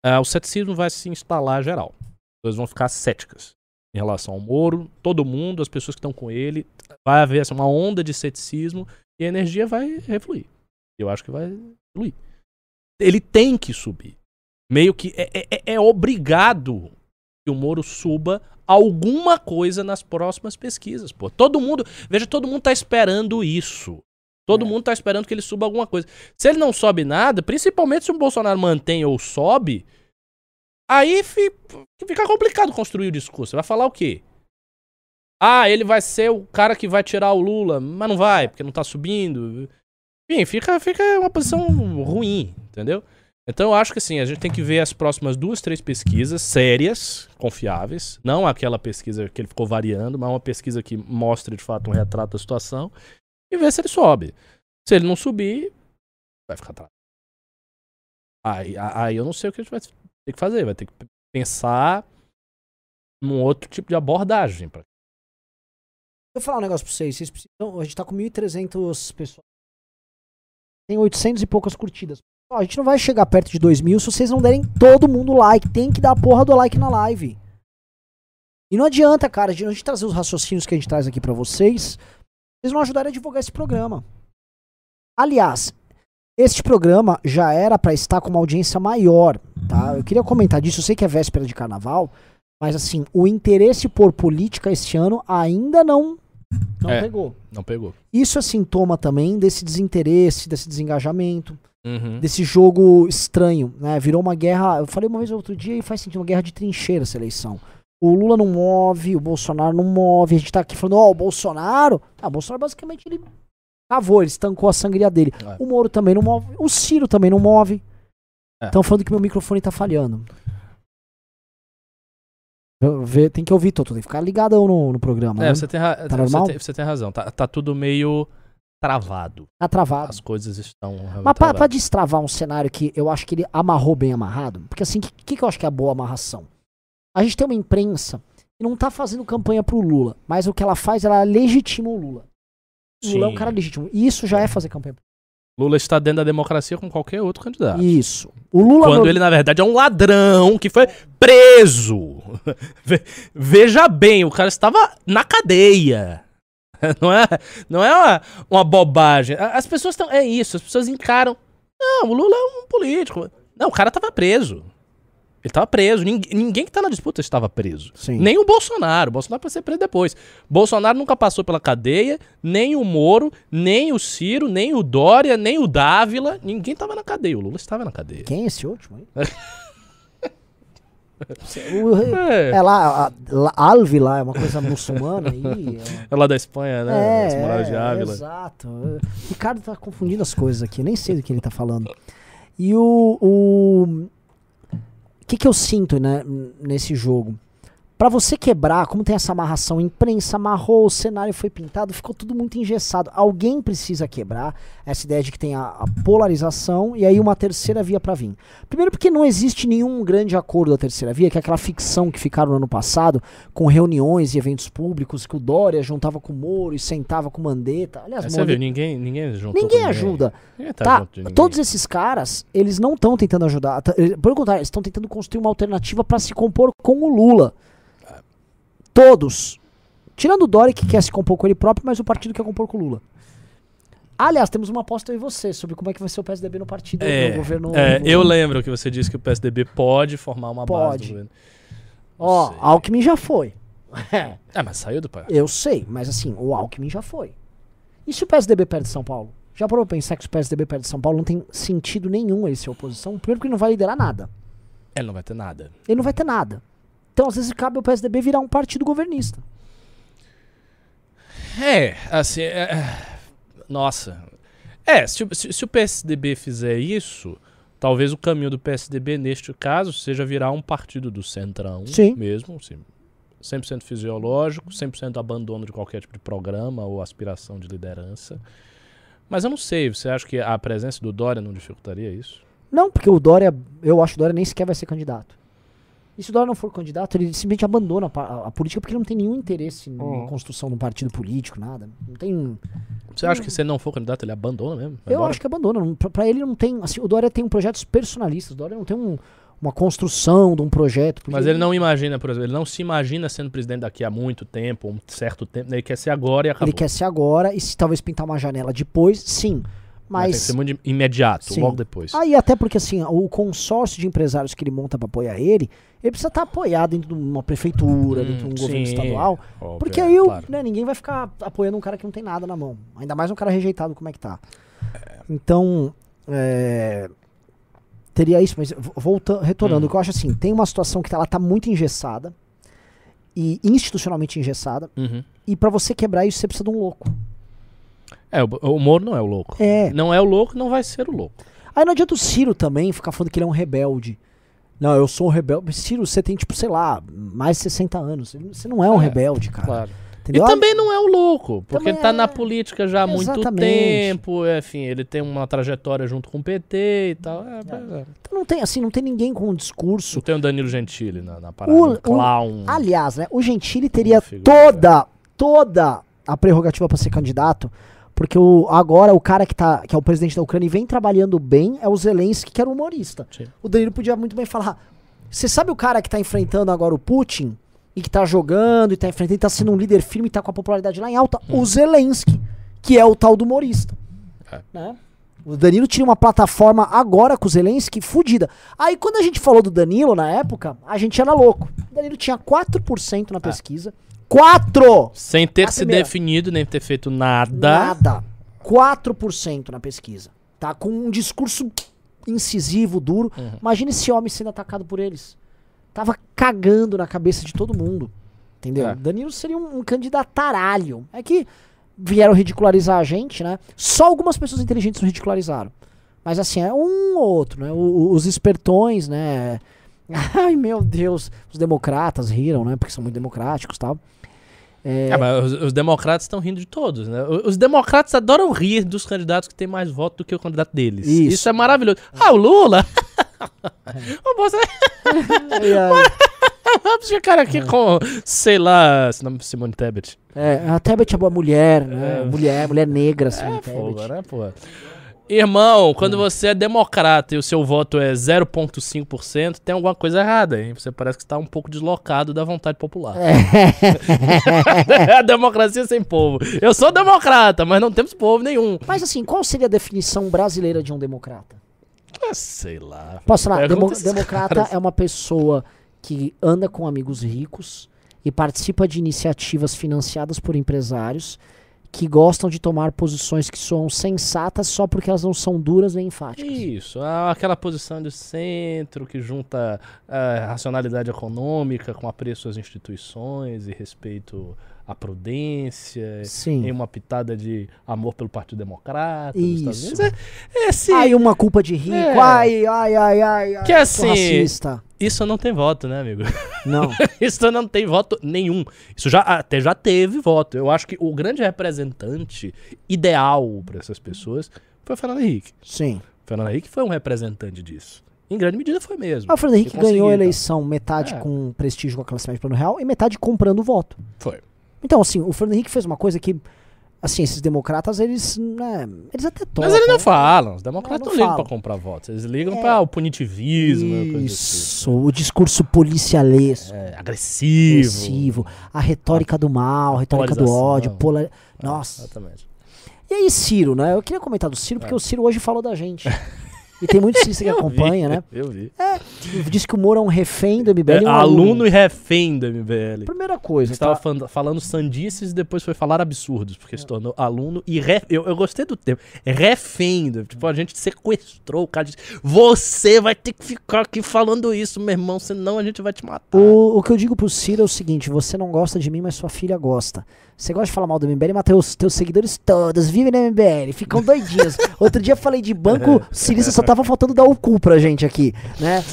uh, o ceticismo vai se instalar geral. As pessoas vão ficar céticas em relação ao Moro, todo mundo, as pessoas que estão com ele, vai haver assim, uma onda de ceticismo e a energia vai refluir. Eu acho que vai fluir. Ele tem que subir. Meio que é, é, é, é obrigado que o Moro suba alguma coisa nas próximas pesquisas. Pô. Todo mundo, veja, todo mundo está esperando isso. Todo é. mundo tá esperando que ele suba alguma coisa. Se ele não sobe nada, principalmente se o Bolsonaro mantém ou sobe, aí fica complicado construir o discurso. Você vai falar o quê? Ah, ele vai ser o cara que vai tirar o Lula, mas não vai, porque não tá subindo. Enfim, fica, fica uma posição ruim, entendeu? Então eu acho que assim, a gente tem que ver as próximas duas, três pesquisas sérias, confiáveis. Não aquela pesquisa que ele ficou variando, mas uma pesquisa que mostre de fato um retrato da situação e ver se ele sobe. Se ele não subir, vai ficar atrás. Aí, aí eu não sei o que a gente vai ter que fazer. Vai ter que pensar num outro tipo de abordagem. Pra... Vou falar um negócio pra vocês. vocês precisam, a gente tá com 1.300 pessoas. Tem 800 e poucas curtidas. A gente não vai chegar perto de 2 mil se vocês não derem todo mundo like. Tem que dar a porra do like na live. E não adianta, cara, a gente trazer os raciocínios que a gente traz aqui para vocês vocês vão ajudar a divulgar esse programa. Aliás, este programa já era para estar com uma audiência maior, tá? Eu queria comentar disso, eu sei que é véspera de carnaval, mas assim, o interesse por política este ano ainda não não é, pegou. Não pegou. Isso é sintoma também desse desinteresse, desse desengajamento, uhum. desse jogo estranho, né? Virou uma guerra, eu falei uma vez outro dia e faz sentido, uma guerra de trincheira essa eleição. O Lula não move, o Bolsonaro não move. A gente tá aqui falando, ó, oh, o Bolsonaro. Ah, o Bolsonaro basicamente ele cavou, ele estancou a sangria dele. É. O Moro também não move. O Ciro também não move. Estão é. falando que meu microfone tá falhando. Vê, tem que ouvir, Toto. Tem que ficar ligadão no, no programa. É, né? você, tem tá normal? Você, tem, você tem razão. Tá, tá tudo meio travado. Tá travado. As coisas estão. Mas pra, pra, destravar um cenário que eu acho que ele amarrou bem amarrado. Porque assim, o que, que, que eu acho que é a boa amarração? A gente tem uma imprensa e não tá fazendo campanha pro Lula. Mas o que ela faz, ela legitima o Lula. O Lula é um cara legítimo. E isso já é fazer campanha. Lula está dentro da democracia com qualquer outro candidato. Isso. O Lula. Quando ele, na verdade, é um ladrão que foi preso. Ve- (laughs) Veja bem, o cara estava na cadeia. (laughs) Não é, não é uma, uma bobagem. As pessoas estão. É isso, as pessoas encaram. Não, o Lula é um político. Não, o cara estava preso. Ele estava preso. Ninguém, ninguém que está na disputa estava preso. Sim. Nem o Bolsonaro. O Bolsonaro vai ser preso depois. Bolsonaro nunca passou pela cadeia, nem o Moro, nem o Ciro, nem o Dória, nem o Dávila. Ninguém estava na cadeia. O Lula estava na cadeia. Quem é esse último aí? (laughs) O- É. é lá, a, é uma coisa muçulmana aí. É lá da Espanha, né? É, As Moraes de é, Ávila. exato. O Ricardo tá confundindo as coisas aqui, nem sei do que ele tá falando. E o. O que, que eu sinto né, nesse jogo? Pra você quebrar, como tem essa amarração, imprensa amarrou, o cenário foi pintado, ficou tudo muito engessado. Alguém precisa quebrar essa ideia de que tem a, a polarização e aí uma terceira via pra vir. Primeiro porque não existe nenhum grande acordo da terceira via, que é aquela ficção que ficaram no ano passado, com reuniões e eventos públicos, que o Dória juntava com o Moro e sentava com o Mandetta. Aliás, Aí o você viu, ninguém, ninguém juntou ninguém ajuda. Ninguém tá, Tá, ninguém. todos esses caras, eles não estão tentando ajudar. Pelo contrário, eles estão tentando construir uma alternativa pra se compor com o Lula. Todos. Tirando o Dória, que quer se compor com ele próprio, mas o partido quer compor com o Lula. Aliás, temos uma aposta eu e você sobre como é que vai ser o PSDB no partido, É, no governo. é, no- eu lembro que você disse que o PSDB pode formar uma base Pode. do governo. Ó, sei. Alckmin já foi. Ah, mas saiu do partido. Eu sei, mas assim, o Alckmin já foi. E se o PSDB perde São Paulo? Já parou pra pensar que se o PSDB perde São Paulo não tem sentido nenhum ele ser oposição? Primeiro porque ele não vai liderar nada. Ele não vai ter nada. Ele não vai ter nada. Então, às vezes, cabe ao PSDB virar um partido governista. É, assim, é, é, nossa. É, se, o- se- se o PSDB fizer isso, talvez o caminho do PSDB, neste caso, seja virar um partido do centrão Sim. mesmo, assim, 100% fisiológico, 100% abandono de qualquer tipo de programa ou aspiração de liderança. Mas eu não sei, você acha que a presença do Dória não dificultaria isso? Não, porque o Dória, eu acho que o Dória nem sequer vai ser candidato. E se o Dória não for candidato, ele simplesmente abandona a, a- a política porque ele não tem nenhum interesse na Uhum. construção de um partido político, nada. Não tem. Você acha que se ele não for candidato, ele abandona mesmo? Vai Eu embora? acho que abandona. Pra, pra ele não tem. Assim, o Dória tem projetos personalistas. O Dória não tem um- uma construção de um projeto. Mas ele não imagina, por exemplo, ele não se imagina sendo presidente daqui a muito tempo, um certo tempo. Ele quer ser agora e acabou. Ele quer ser agora e se talvez pintar uma janela depois, sim. Mas tem que ser muito imediato, Sim. logo depois. Aí até porque assim, o consórcio de empresários que ele monta pra apoiar ele, ele precisa estar apoiado dentro de uma prefeitura, Hum, dentro de um governo sim. estadual. Óbvio, Porque é, aí claro. né, ninguém vai ficar apoiando um cara que não tem nada na mão. Ainda mais um cara rejeitado como é que tá. Então, é, teria isso, mas voltando, retornando, Hum. o que eu acho assim, tem uma situação que ela tá muito engessada e institucionalmente engessada, Uhum. e pra você quebrar isso você precisa de um louco. É, o, o Moro não é o louco. É. Não é o louco, não vai ser o louco. Aí não adianta o Ciro também ficar falando que ele é um rebelde. Não, eu sou um rebelde. Ciro, você tem, tipo, sei lá, mais de 60 anos. Você não é um É, rebelde, cara. Claro. Entendeu? E também não é o louco, porque Também ele tá é- na política já há muito Exatamente. tempo, enfim, ele tem uma trajetória junto com o PT e tal. É, é. Então não tem, assim, não tem ninguém com um discurso Não tem o Danilo Gentili na, na parada. O- um clown. Aliás, né, o Gentili teria figura. toda, toda a prerrogativa para ser candidato, porque o, agora o cara que, tá, que é o presidente da Ucrânia e vem trabalhando bem é o Zelensky, que era humorista. Sim. O Danilo podia muito bem falar: você sabe o cara que tá enfrentando agora o Putin? E que tá jogando e tá enfrentando, e tá sendo um líder firme e tá com a popularidade lá em alta? O Zelensky, que é o tal do humorista. É. Né? O Danilo tinha uma plataforma agora com o Zelensky fudida. Aí quando a gente falou do Danilo na época, a gente era louco. O Danilo tinha 4% na pesquisa. 4! Sem ter se primeira. definido, nem ter feito nada. Nada. 4% na pesquisa. Tá com um discurso incisivo, duro. Uhum. Imagina esse homem sendo atacado por eles. Tava cagando na cabeça de todo mundo. Entendeu? É. Danilo seria um, um candidataralho. É que vieram ridicularizar a gente, né? Só algumas pessoas inteligentes ridicularizaram. Mas assim, é um ou outro, né? O- os espertões, né? (laughs) Ai, meu Deus. Os democratas riram, né? Porque são muito democráticos e tal. É, É, mas os, os democratas estão rindo de todos, né? Os democratas adoram rir dos candidatos que têm mais voto do que o candidato deles. Isso. Isso, é maravilhoso. Ah, o Lula? (laughs) o Bolsonaro... (laughs) (laughs) Vamos ficar aqui com, sei lá, nome é Simone Tebet. É, a Tebet é boa mulher, né? Mulher, mulher negra, assim, É, Tebet. fogo, né, pô? Irmão, quando você é democrata e o seu voto é 0,5%, tem alguma coisa errada, hein? Você parece que está um pouco deslocado da vontade popular. É (laughs) (laughs) a democracia sem povo. Eu sou democrata, mas não temos povo nenhum. Mas assim, qual seria a definição brasileira de um democrata? Ah, sei lá. Posso falar? Demo- democrata caras. é uma pessoa que anda com amigos ricos e participa de iniciativas financiadas por empresários que gostam de tomar posições que soam sensatas só porque elas não são duras nem enfáticas. Isso, ah, aquela posição de centro que junta a racionalidade econômica com apreço às instituições e respeito à prudência, Sim. em uma pitada de amor pelo Partido Democrata. Isso. Unidos. É, esse, Ai, uma culpa de rico. É. Ai, ai, ai, ai. Que eu assim- racista. Isso não tem voto, né, amigo? Não. (laughs) Isso não tem voto nenhum. Isso já até já teve voto. Eu acho que o grande representante ideal para essas pessoas foi o Fernando Henrique. Sim. O Fernando Henrique foi um representante disso. Em grande medida foi mesmo. Ah, o Fernando Henrique ganhou a eleição metade É. com prestígio com a classe média plano real e metade comprando voto. Foi. Então, assim, o Fernando Henrique fez uma coisa que, assim, esses democratas, eles, né, eles até topam. Mas eles não falam. Os democratas Não, não, não ligam pra comprar votos. Eles ligam É. pra o punitivismo, assim. Isso, o discurso policialesco, É, agressivo. agressivo, a retórica do mal, a retórica do ódio, polar... É, Nossa. Exatamente. E aí, Ciro, né? Eu queria comentar do Ciro, É. porque o Ciro hoje falou da gente. (laughs) E tem muito cirista que acompanha, vi, né? Eu vi. Disse que o Moro é um refém do MBL. É, um aluno e refém do MBL. Primeira coisa, Estava tá? fan- falando sandices e depois foi falar absurdos, porque se tornou aluno e re... eu, eu gostei do termo. Refém. do- Tipo, a gente sequestrou o cara. Disse, Você vai ter que ficar aqui falando isso, meu irmão, senão a gente vai te matar. O, o que eu digo pro Ciro é o seguinte: você não gosta de mim, mas sua filha gosta. Você gosta de falar mal do MBL, mas teus, teus seguidores todos vivem no MBL, ficam doidinhos. (laughs) Outro dia eu falei de banco, Cirista só tava faltando dar o cu pra gente aqui, né?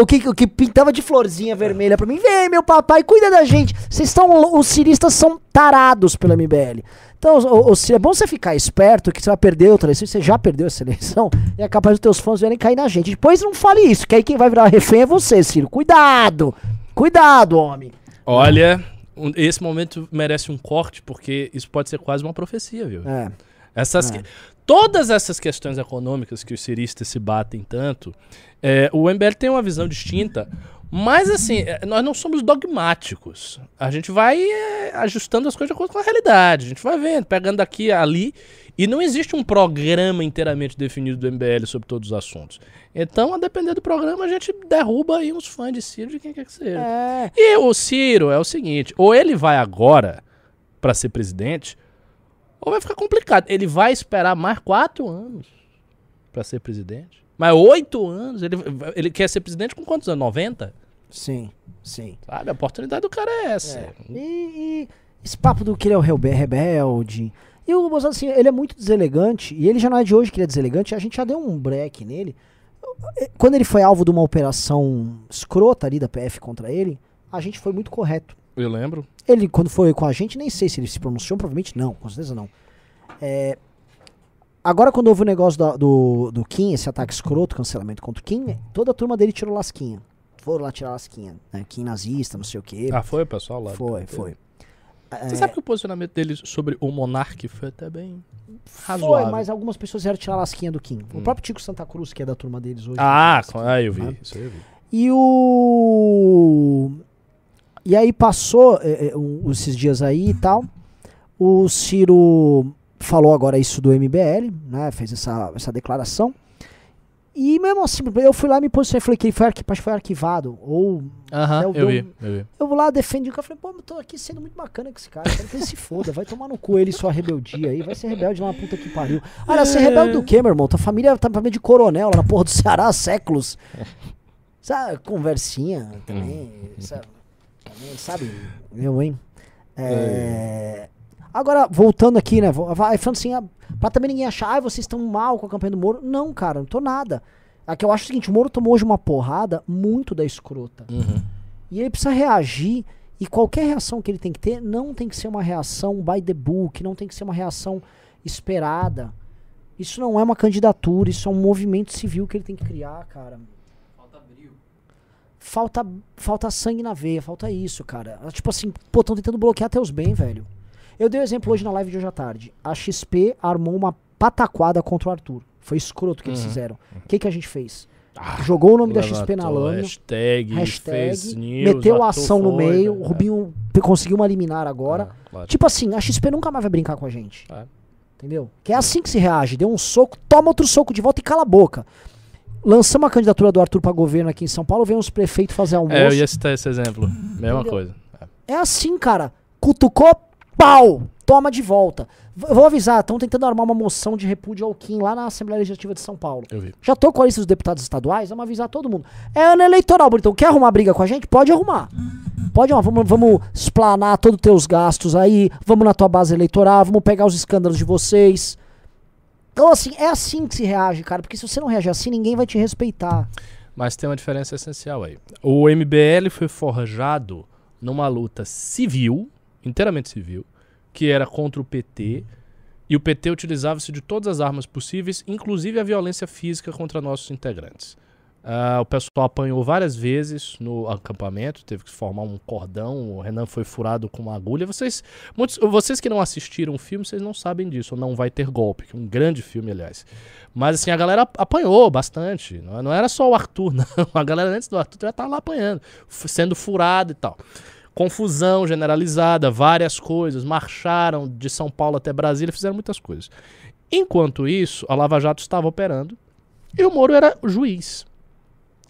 O que, o que pintava de florzinha vermelha pra mim, vem meu papai, cuida da gente. Vocês estão, os ciristas são tarados pelo MBL. Então, o, o, é bom você ficar esperto que você vai perder outra eleição, você já perdeu essa eleição, (laughs) e é capaz dos teus fãs virem cair na gente. Depois não fale isso, que aí quem vai virar refém é você, Ciro. Cuidado! Cuidado, homem! Olha, um- esse momento merece um corte, porque isso pode ser quase uma profecia, viu? É. Essas É. que- Todas essas questões econômicas que os ciristas se batem tanto, é, o MBL tem uma visão distinta, mas assim, é, nós não somos dogmáticos. A gente vai é, ajustando as coisas de acordo com a realidade. A gente vai vendo, pegando aqui ali. E não existe um programa inteiramente definido do MBL sobre todos os assuntos. Então, a depender do programa, a gente derruba aí uns fãs de Ciro de quem quer que seja. É. E o Ciro é o seguinte: ou ele vai agora pra ser presidente, ou vai ficar complicado. Ele vai esperar mais quatro anos pra ser presidente. Mas oito anos? Ele, ele quer ser presidente com quantos anos? 90? Sim, sim. Sabe? A oportunidade do cara é essa. É. E, e esse papo do que ele é o rebel- rebelde. E o Bolsonaro, assim, ele é muito deselegante. E ele já não é de hoje que ele é deselegante. A gente já deu um break nele. Quando ele foi alvo de uma operação escrota ali da PF contra ele, a gente foi muito correto. Eu lembro. Ele, quando foi com a gente, nem sei se ele se pronunciou, provavelmente não, com certeza não. É, agora, quando houve o negócio da- do, do Kim, esse ataque escroto, cancelamento contra o Kim, toda a turma dele tirou lasquinha. Foram lá tirar lasquinha. Né? Kim nazista, não sei o quê. Ah, foi o pessoal lá? foi, foi. Você sabe que o posicionamento dele sobre o Monark foi até bem Foi, razoável. mas algumas pessoas vieram tirar a lasquinha do Kim. O próprio Tico Santa Cruz, que é da turma deles hoje. Ah, lasquinha, ah, eu vi. né? Isso aí eu vi. E o. E aí passou é, é, um- esses dias aí e tal. O Ciro falou agora isso do MBL, né? Fez essa, essa declaração. E mesmo assim, eu fui lá e me posicionei, falei que ele foi, arqui- foi arquivado. Ou Aham, É, eu deu vi, eu vi. eu vou lá, defendo o cara, falei, pô, eu tô aqui sendo muito bacana com esse cara, quero que ele se foda, vai tomar no cu ele sua rebeldia aí, vai ser rebelde lá na puta que pariu. Olha, ser rebelde do quê, meu irmão? Tua família tá família de coronel lá na porra do Ceará há séculos. Sabe, conversinha também, sabe? Também, sabe? Eu, hein? É... Agora, voltando aqui, né? Vai falando assim, ah, pra também ninguém achar, ah, vocês estão mal com a campanha do Moro. Não, cara, não tô nada. É que eu acho o seguinte, o Moro tomou hoje uma porrada muito da escrota. Uhum. E ele precisa reagir. E qualquer reação que ele tem que ter não tem que ser uma reação by the book, não tem que ser uma reação esperada. Isso não é uma candidatura, isso é um movimento civil que ele tem que criar, cara. Falta brilho. falta, falta sangue na veia, falta isso, cara. Tipo assim, pô, tão tentando bloquear teus bem, velho. Eu dei um exemplo hoje na live de hoje à tarde. A XP armou uma pataquada contra o Arthur. Foi escroto o que eles Uhum. fizeram. O que, que a gente fez? Jogou o nome da XP na lama, Hashtag, hashtag, news, meteu a ação no foi, meio, né? o Rubinho pe- conseguiu uma liminar agora. É, claro. Tipo assim, a XP nunca mais vai brincar com a gente. É. Entendeu? Que é assim que se reage. Deu um soco, toma outro soco de volta e cala a boca. Lançamos a candidatura do Arthur pra governo aqui em São Paulo, vem uns prefeitos fazer almoço. É, eu ia citar esse exemplo. Mesma Entendeu? coisa. É. É assim, cara. Cutucou, pau! Toma de volta. V- vou avisar, estão tentando armar uma moção de repúdio ao Kim lá na Assembleia Legislativa de São Paulo. Eu vi. Já tô com a lista dos deputados estaduais, vamos avisar todo mundo. É ano eleitoral, Bonitão. Quer arrumar briga com a gente? Pode arrumar. Pode arrumar. Vamos, vamos explanar todos os teus gastos aí. Vamos na tua base eleitoral. Vamos pegar os escândalos de vocês. Então, assim, é assim que se reage, cara. Porque se você não reagir assim, ninguém vai te respeitar. Mas tem uma diferença essencial aí. O MBL foi forjado numa luta civil, inteiramente civil, que era contra o PT. E o PT utilizava-se de todas as armas possíveis, inclusive a violência física contra nossos integrantes. Ah, o pessoal apanhou várias vezes no acampamento, teve que formar um cordão, o Renan foi furado com uma agulha. Vocês, muitos, vocês que não assistiram o filme, vocês não sabem disso, não vai ter golpe, que é um grande filme, aliás. Mas assim, a galera apanhou bastante. Não, não era só o Arthur, (laughs) não. A galera antes do Arthur já estava lá apanhando, sendo furado e tal. Confusão generalizada, várias coisas. Marcharam de São Paulo até Brasília, fizeram muitas coisas. Enquanto isso, a Lava Jato estava operando e o Moro era juiz.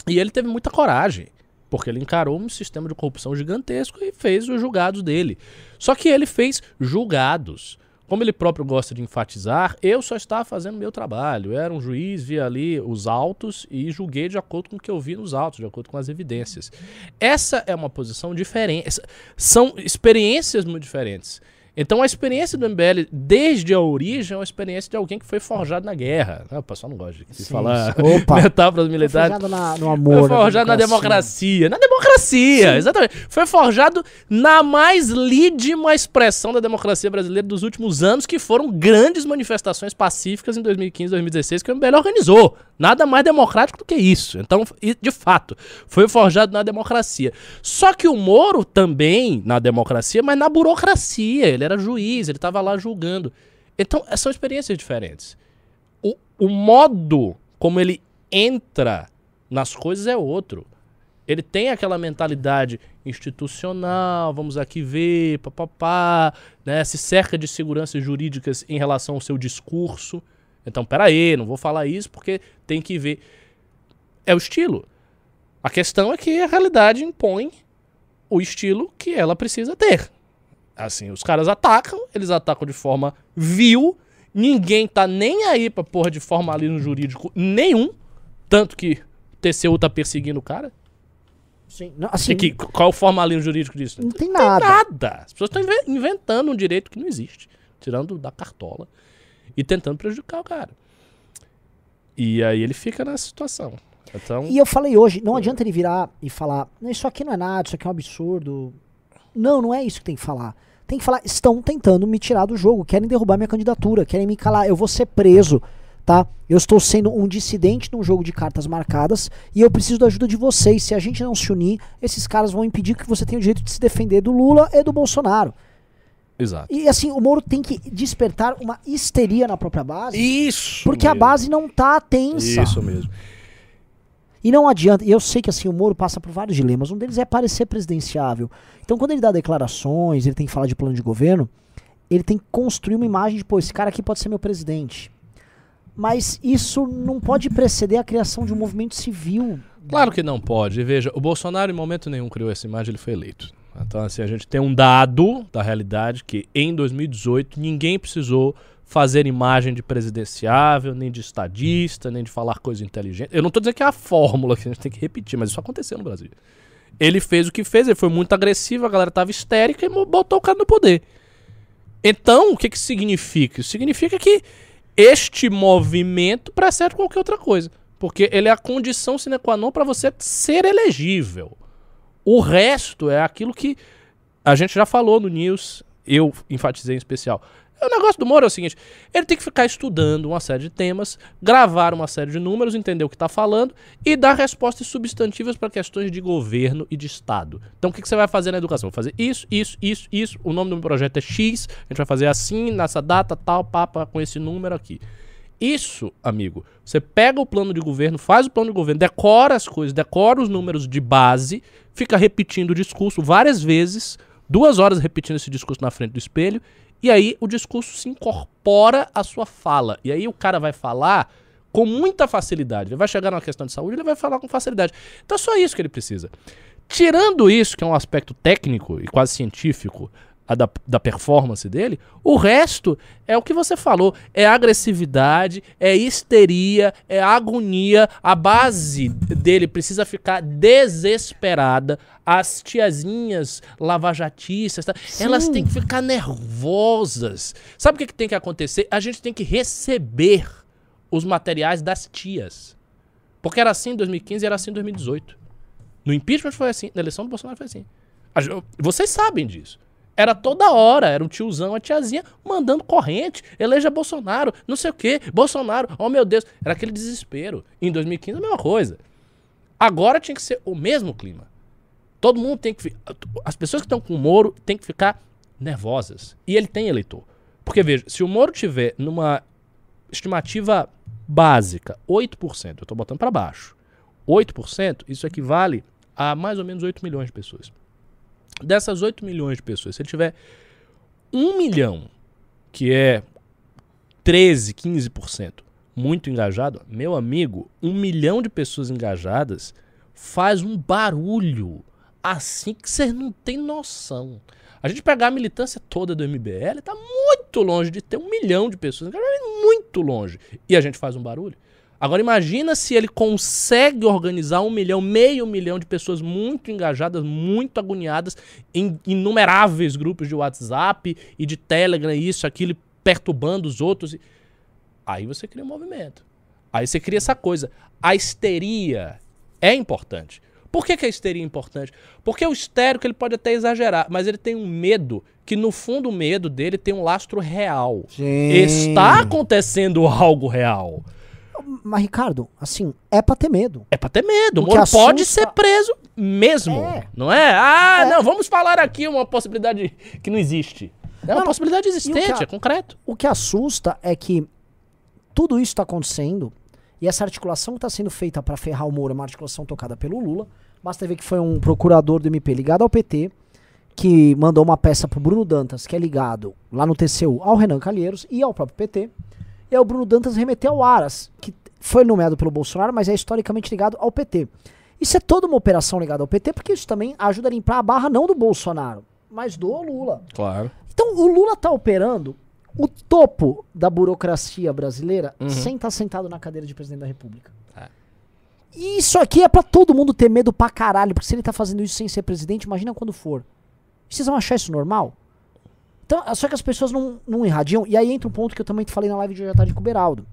E ele teve muita coragem, porque ele encarou um sistema de corrupção gigantesco e fez os julgados dele. Só que ele fez julgados. Como ele próprio gosta de enfatizar, eu só estava fazendo meu trabalho. Eu era um juiz, vi ali os autos e julguei de acordo com o que eu vi nos autos, de acordo com as evidências. Essa é uma posição diferente. São experiências muito diferentes. Então a experiência do MBL, desde a origem, é uma experiência de alguém que foi forjado na guerra. Ah, O pessoal não gosta de falar. (laughs) Opa. metáforas militares. Forjado na- no amor. Foi forjado na democracia. Na democracia, exatamente. Foi forjado na mais lídima expressão da democracia brasileira dos últimos anos, que foram grandes manifestações pacíficas em 2015, 2016, que o MBL organizou. Nada mais democrático do que isso. Então, de fato, foi forjado na democracia. Só que o Moro também na democracia, mas na burocracia. Ele era juiz, ele estava lá julgando. Então, são experiências diferentes o, o modo como ele entra nas coisas é outro. Ele tem aquela mentalidade institucional, vamos aqui ver, papapá, né? Se cerca de seguranças jurídicas em relação ao seu discurso. Então, peraí, não vou falar isso porque tem que ver. É o estilo. A questão é que a realidade impõe o estilo que ela precisa ter. Assim, os caras atacam, eles atacam de forma vil, ninguém tá nem aí pra porra de formalismo jurídico nenhum, tanto que o TCU tá perseguindo o cara. Sim, não, assim, que, qual é o formalismo jurídico disso? não tem Não tem nada. nada. As pessoas estão inventando um direito que não existe, tirando da cartola e tentando prejudicar o cara. E aí ele fica nessa situação. Então, E eu falei hoje, não adianta ele virar e falar, "Não, isso aqui não é nada, isso aqui é um absurdo. Não, não é isso que tem que falar. Tem que falar, estão tentando me tirar do jogo, querem derrubar minha candidatura, querem me calar, eu vou ser preso, tá? Eu estou sendo um dissidente num jogo de cartas marcadas e eu preciso da ajuda de vocês. Se a gente não se unir, esses caras vão impedir que você tenha o direito de se defender do Lula e do Bolsonaro. exato. E assim, o Moro tem que despertar uma histeria na própria base, Isso. porque a mesmo. base não tá tensa. Isso mesmo. E não adianta, eu sei que assim, o Moro passa por vários dilemas. Um deles é parecer presidenciável. Então, quando ele dá declarações, ele tem que falar de plano de governo, ele tem que construir uma imagem de, pô, esse cara aqui pode ser meu presidente. Mas isso não pode preceder a criação de um movimento civil. Claro que não pode. Veja, o Bolsonaro em momento nenhum criou essa imagem, ele foi eleito. Então, assim, a gente tem um dado da realidade que em 2018 ninguém precisou fazer imagem de presidenciável, nem de estadista, nem de falar coisa inteligente. Eu não tô dizendo que é a fórmula que a gente tem que repetir, mas isso aconteceu no Brasil. Ele fez o que fez, ele foi muito agressivo, a galera tava histérica e botou o cara no poder. Então, o que que significa? Significa que este movimento precede qualquer outra coisa. Porque ele é a condição sine qua non para você ser elegível. O resto é aquilo que a gente já falou no News, eu enfatizei em especial. O negócio do Moro é o seguinte: ele tem que ficar estudando uma série de temas, gravar uma série de números, entender o que está falando e dar respostas substantivas para questões de governo e de Estado. Então, o que, que você vai fazer na educação? Vou fazer isso, isso, isso, isso. O nome do meu projeto é X. A gente vai fazer assim, nessa data, tal, papa, com esse número aqui. Isso, amigo, você pega o plano de governo, faz o plano de governo, decora as coisas, decora os números de base, fica repetindo o discurso várias vezes, duas horas repetindo esse discurso na frente do espelho, e aí o discurso se incorpora à sua fala. E aí o cara vai falar com muita facilidade. Ele vai chegar numa questão de saúde, ele vai falar com facilidade. Então é só isso que ele precisa. Tirando isso, que é um aspecto técnico e quase científico da, da performance dele, o resto é o que você falou. É agressividade, é histeria, é agonia. A base dele precisa ficar desesperada. As tiazinhas lavajatistas, tá? elas têm que ficar nervosas. Sabe o que, que tem que acontecer? A gente tem que receber os materiais das tias. Porque era assim em 2015 e era assim em 2018. No impeachment foi assim, na eleição do Bolsonaro foi assim. Vocês sabem disso. Era toda hora, era um tiozão, a tiazinha mandando corrente, eleja Bolsonaro, não sei o que, Bolsonaro, oh meu Deus, era aquele desespero. Em 2015 a mesma coisa. Agora tinha que ser o mesmo clima. Todo mundo tem que. As pessoas que estão com o Moro têm que ficar nervosas. E ele tem eleitor. Porque veja, se o Moro tiver numa estimativa básica, 8%, eu estou botando para baixo, 8%, isso equivale a mais ou menos 8 milhões de pessoas. Dessas 8 milhões de pessoas, se ele tiver 1 milhão, que é 13, 15%, muito engajado, meu amigo, 1 milhão de pessoas engajadas faz um barulho assim que vocês não têm noção. A gente pegar a militância toda do MBL, tá muito longe de ter um milhão de pessoas engajadas, muito longe. E a gente faz um barulho. Agora imagina se ele consegue organizar um milhão, meio milhão de pessoas muito engajadas, muito agoniadas, em inumeráveis grupos de WhatsApp e de Telegram, isso, aquilo, perturbando os outros. Aí você cria um movimento. Aí você cria essa coisa. A histeria é importante. Por que, que a histeria é importante? Porque o histérico ele pode até exagerar, mas ele tem um medo que no fundo o medo dele tem um lastro real. Sim. Está acontecendo algo real. Mas, Ricardo, assim, é pra ter medo. É pra ter medo. O Moro pode assusta- ser preso mesmo. É. Não é? Ah, É. não, vamos falar aqui uma possibilidade que não existe. É uma Não, possibilidade existente, a- é concreto. O que assusta é que tudo isso está acontecendo e essa articulação que está sendo feita para ferrar o Moro é uma articulação tocada pelo Lula. Basta ver que foi um procurador do MP ligado ao PT que mandou uma peça pro Bruno Dantas, que é ligado lá no TCU ao Renan Calheiros e ao próprio PT. Aí o Bruno Dantas remeteu ao Aras, que foi nomeado pelo Bolsonaro, mas é historicamente ligado ao PT. Isso é toda uma operação ligada ao PT, porque isso também ajuda a limpar a barra não do Bolsonaro, mas do Lula. Claro. Então o Lula tá operando o topo da burocracia brasileira Uhum. sem estar sentado na cadeira de presidente da República. É. E isso aqui é pra todo mundo ter medo pra caralho, porque se ele tá fazendo isso sem ser presidente, imagina quando for. Vocês vão achar isso normal? Então, só que as pessoas não, não irradiam. E aí entra um ponto que eu também falei na live de hoje à tarde com o Beraldo.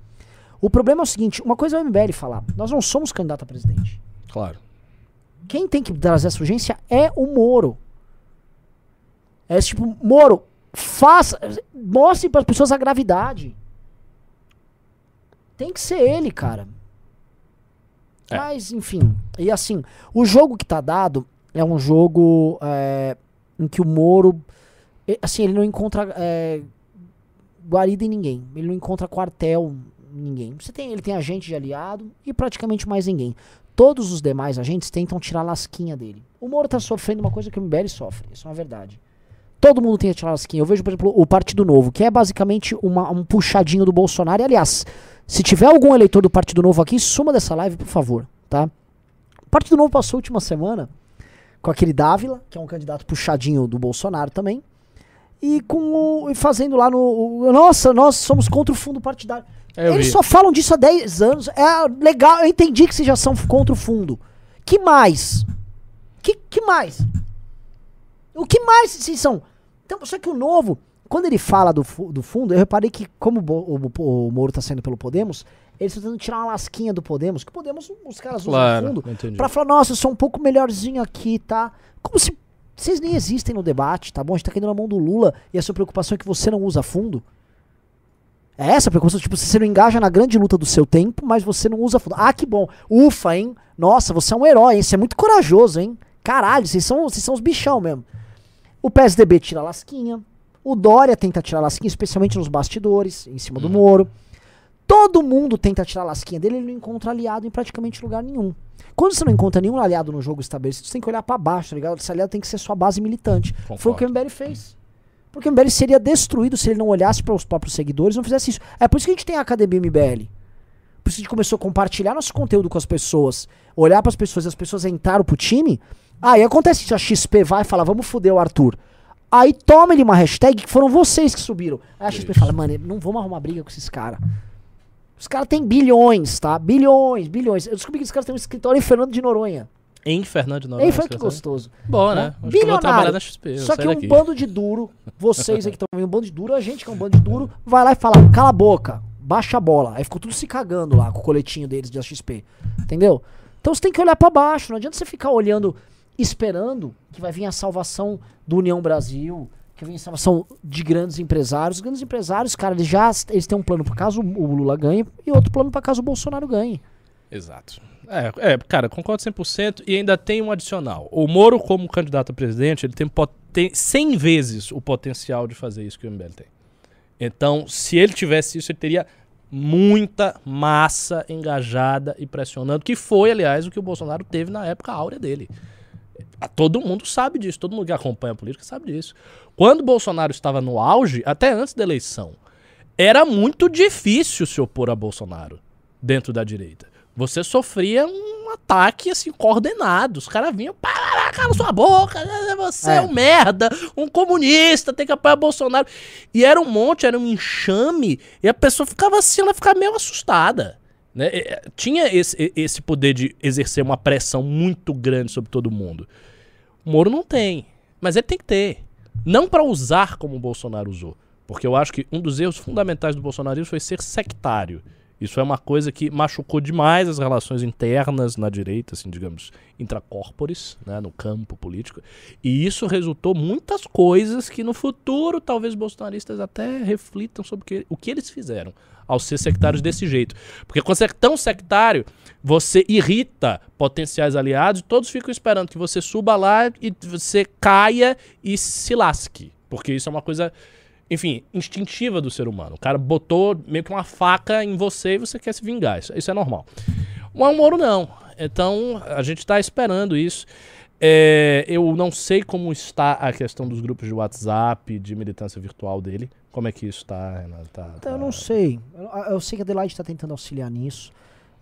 O problema é o seguinte: uma coisa é o MBL falar, nós não somos candidato a presidente. Claro. Quem tem que trazer essa urgência é o Moro. É esse tipo, Moro, faça, mostre para as pessoas a gravidade. Tem que ser ele, cara. É. Mas, enfim. E assim, o jogo que tá dado é um jogo é, em que o Moro. Assim, ele não encontra é, guarida em ninguém. Ele não encontra quartel em ninguém. Você tem, ele tem agente de aliado e praticamente mais ninguém. Todos os demais agentes tentam tirar a lasquinha dele. O Moro tá sofrendo uma coisa que o MBL sofre. Isso é uma verdade. Todo mundo tenta tirar a lasquinha. Eu vejo, por exemplo, o Partido Novo, que é basicamente uma- um puxadinho do Bolsonaro. E, aliás, se tiver algum eleitor do Partido Novo aqui, suma dessa live, por favor, tá? O Partido Novo passou a última semana com aquele Dávila, que é um candidato puxadinho do Bolsonaro também, e com o, e fazendo lá no. o- nossa, nós somos contra o fundo partidário. Eu Eles vi. só falam disso há 10 anos. É legal, eu entendi que vocês já são contra o fundo. Que mais? Que, que mais? O que mais vocês são? Então, só que o novo, quando ele fala do, do fundo, eu reparei que, como o, o, o Moro tá saindo pelo Podemos, eles estão tentando tirar uma lasquinha do Podemos, que o Podemos, os caras usam Claro. fundo, pra falar, nossa, eu sou um pouco melhorzinho aqui, tá? Como se vocês nem existem no debate, tá bom? A gente tá caindo na mão do Lula e a sua preocupação é que você não usa fundo. É essa a preocupação. Tipo, você não engaja na grande luta do seu tempo, mas você não usa. fundo. Ah, que bom. Ufa, hein? Nossa, você é um herói, hein? Você é muito corajoso, hein? Caralho, vocês são, vocês são os bichão mesmo. O PSDB tira a lasquinha. O Dória tenta tirar lasquinha, especialmente nos bastidores, em cima do Moro. Todo mundo tenta tirar a lasquinha dele, ele não encontra aliado em praticamente lugar nenhum. Quando você não encontra nenhum aliado no jogo estabelecido, você tem que olhar pra baixo, tá ligado? Esse aliado tem que ser sua base militante. Foi o que o MBL fez. Porque o MBL seria destruído se ele não olhasse para os próprios seguidores e não fizesse isso. É por isso que a gente tem a Academia MBL. Por isso que a gente começou a compartilhar nosso conteúdo com as pessoas, olhar para as pessoas e as pessoas entraram pro time. Aí acontece isso, a XP vai e fala, vamos foder o Arthur. Aí toma ele uma hashtag que foram vocês que subiram. Aí a XP fala, mano, não vamos arrumar briga com esses caras. Os caras têm bilhões, tá? Bilhões, bilhões. Eu descobri que os caras têm um escritório em Fernando de Noronha. Em Fernando de Noronha. Ei, foi que gostoso. Bom, né? Que vou trabalhar na XP. Só que saio um daqui. bando de duro, vocês aí que estão vendo um bando de duro, a gente que é um bando de duro, vai lá e fala, cala a boca, baixa a bola. Aí ficou tudo se cagando lá com o coletinho deles de XP. Entendeu? Então você tem que olhar pra baixo, não adianta você ficar olhando, esperando que vai vir a salvação do União Brasil, que vem a salvação de grandes empresários. Os grandes empresários, cara, eles já eles têm um plano pra caso o Lula ganhe e outro plano pra caso o Bolsonaro ganhe. Exato. É, é, cara, concordo 100% e ainda tem um adicional. O Moro, como candidato a presidente, ele tem, tem 100 vezes o potencial de fazer isso que o MBL tem. Então, se ele tivesse isso, ele teria muita massa engajada e pressionando, que foi, aliás, o que o Bolsonaro teve na época áurea dele. Todo mundo sabe disso, todo mundo que acompanha a política sabe disso. Quando Bolsonaro estava no auge, até antes da eleição, era muito difícil se opor a Bolsonaro dentro da direita. Você sofria um ataque assim coordenado. Os caras vinham, para, cala sua boca, você é. É. um merda, um comunista, tem que apoiar Bolsonaro. E era um monte, era um enxame, e a pessoa ficava assim, ela ficava meio assustada. Né? Eh, Tinha esse, esse poder de exercer uma pressão muito grande sobre todo mundo. O Moro não tem, mas ele tem que ter. Não para usar como o Bolsonaro usou. Porque eu acho que um dos erros fundamentais do bolsonarismo foi ser sectário. Isso é uma coisa que machucou demais as relações internas na direita, assim, digamos, intracorpores, né, no campo político. E isso resultou muitas coisas que no futuro talvez bolsonaristas até reflitam sobre o que, o que eles fizeram ao ser sectários desse jeito. Porque quando você é tão sectário, você irrita potenciais aliados e todos ficam esperando que você suba lá e você caia e se lasque. Porque isso é uma coisa enfim, instintiva do ser humano. O cara botou meio que uma faca em você e você quer se vingar. Isso, isso é normal. O Moro não. Então, a gente tá esperando isso. É, eu não sei como está a questão dos grupos de WhatsApp, de militância virtual dele. Como é que isso tá, Renato? Tá, Então, eu tá- não sei. Eu, eu sei que a Adelaide está tentando auxiliar nisso.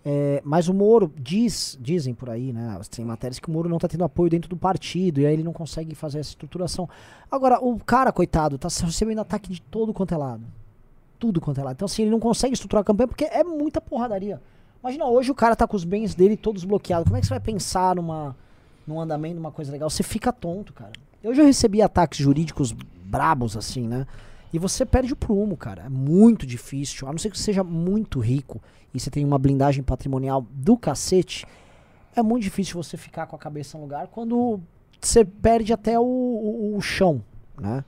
É, mas o Moro diz, dizem por aí, né? Tem matérias que o Moro não está tendo apoio dentro do partido e aí ele não consegue fazer essa estruturação. Agora, o cara, coitado, tá recebendo ataque de todo quanto é lado. Tudo quanto é lado. Então, assim, ele não consegue estruturar a campanha porque é muita porradaria. Imagina, hoje o cara tá com os bens dele todos bloqueados. Como é que você vai pensar numa, num andamento, numa coisa legal? Você fica tonto, cara. Eu já recebi ataques jurídicos brabos, assim, né? E você perde o prumo, cara. É muito difícil. A não ser que você seja muito rico e você tem uma blindagem patrimonial do cacete, é muito difícil você ficar com a cabeça no lugar quando você perde até o, o- o chão, né?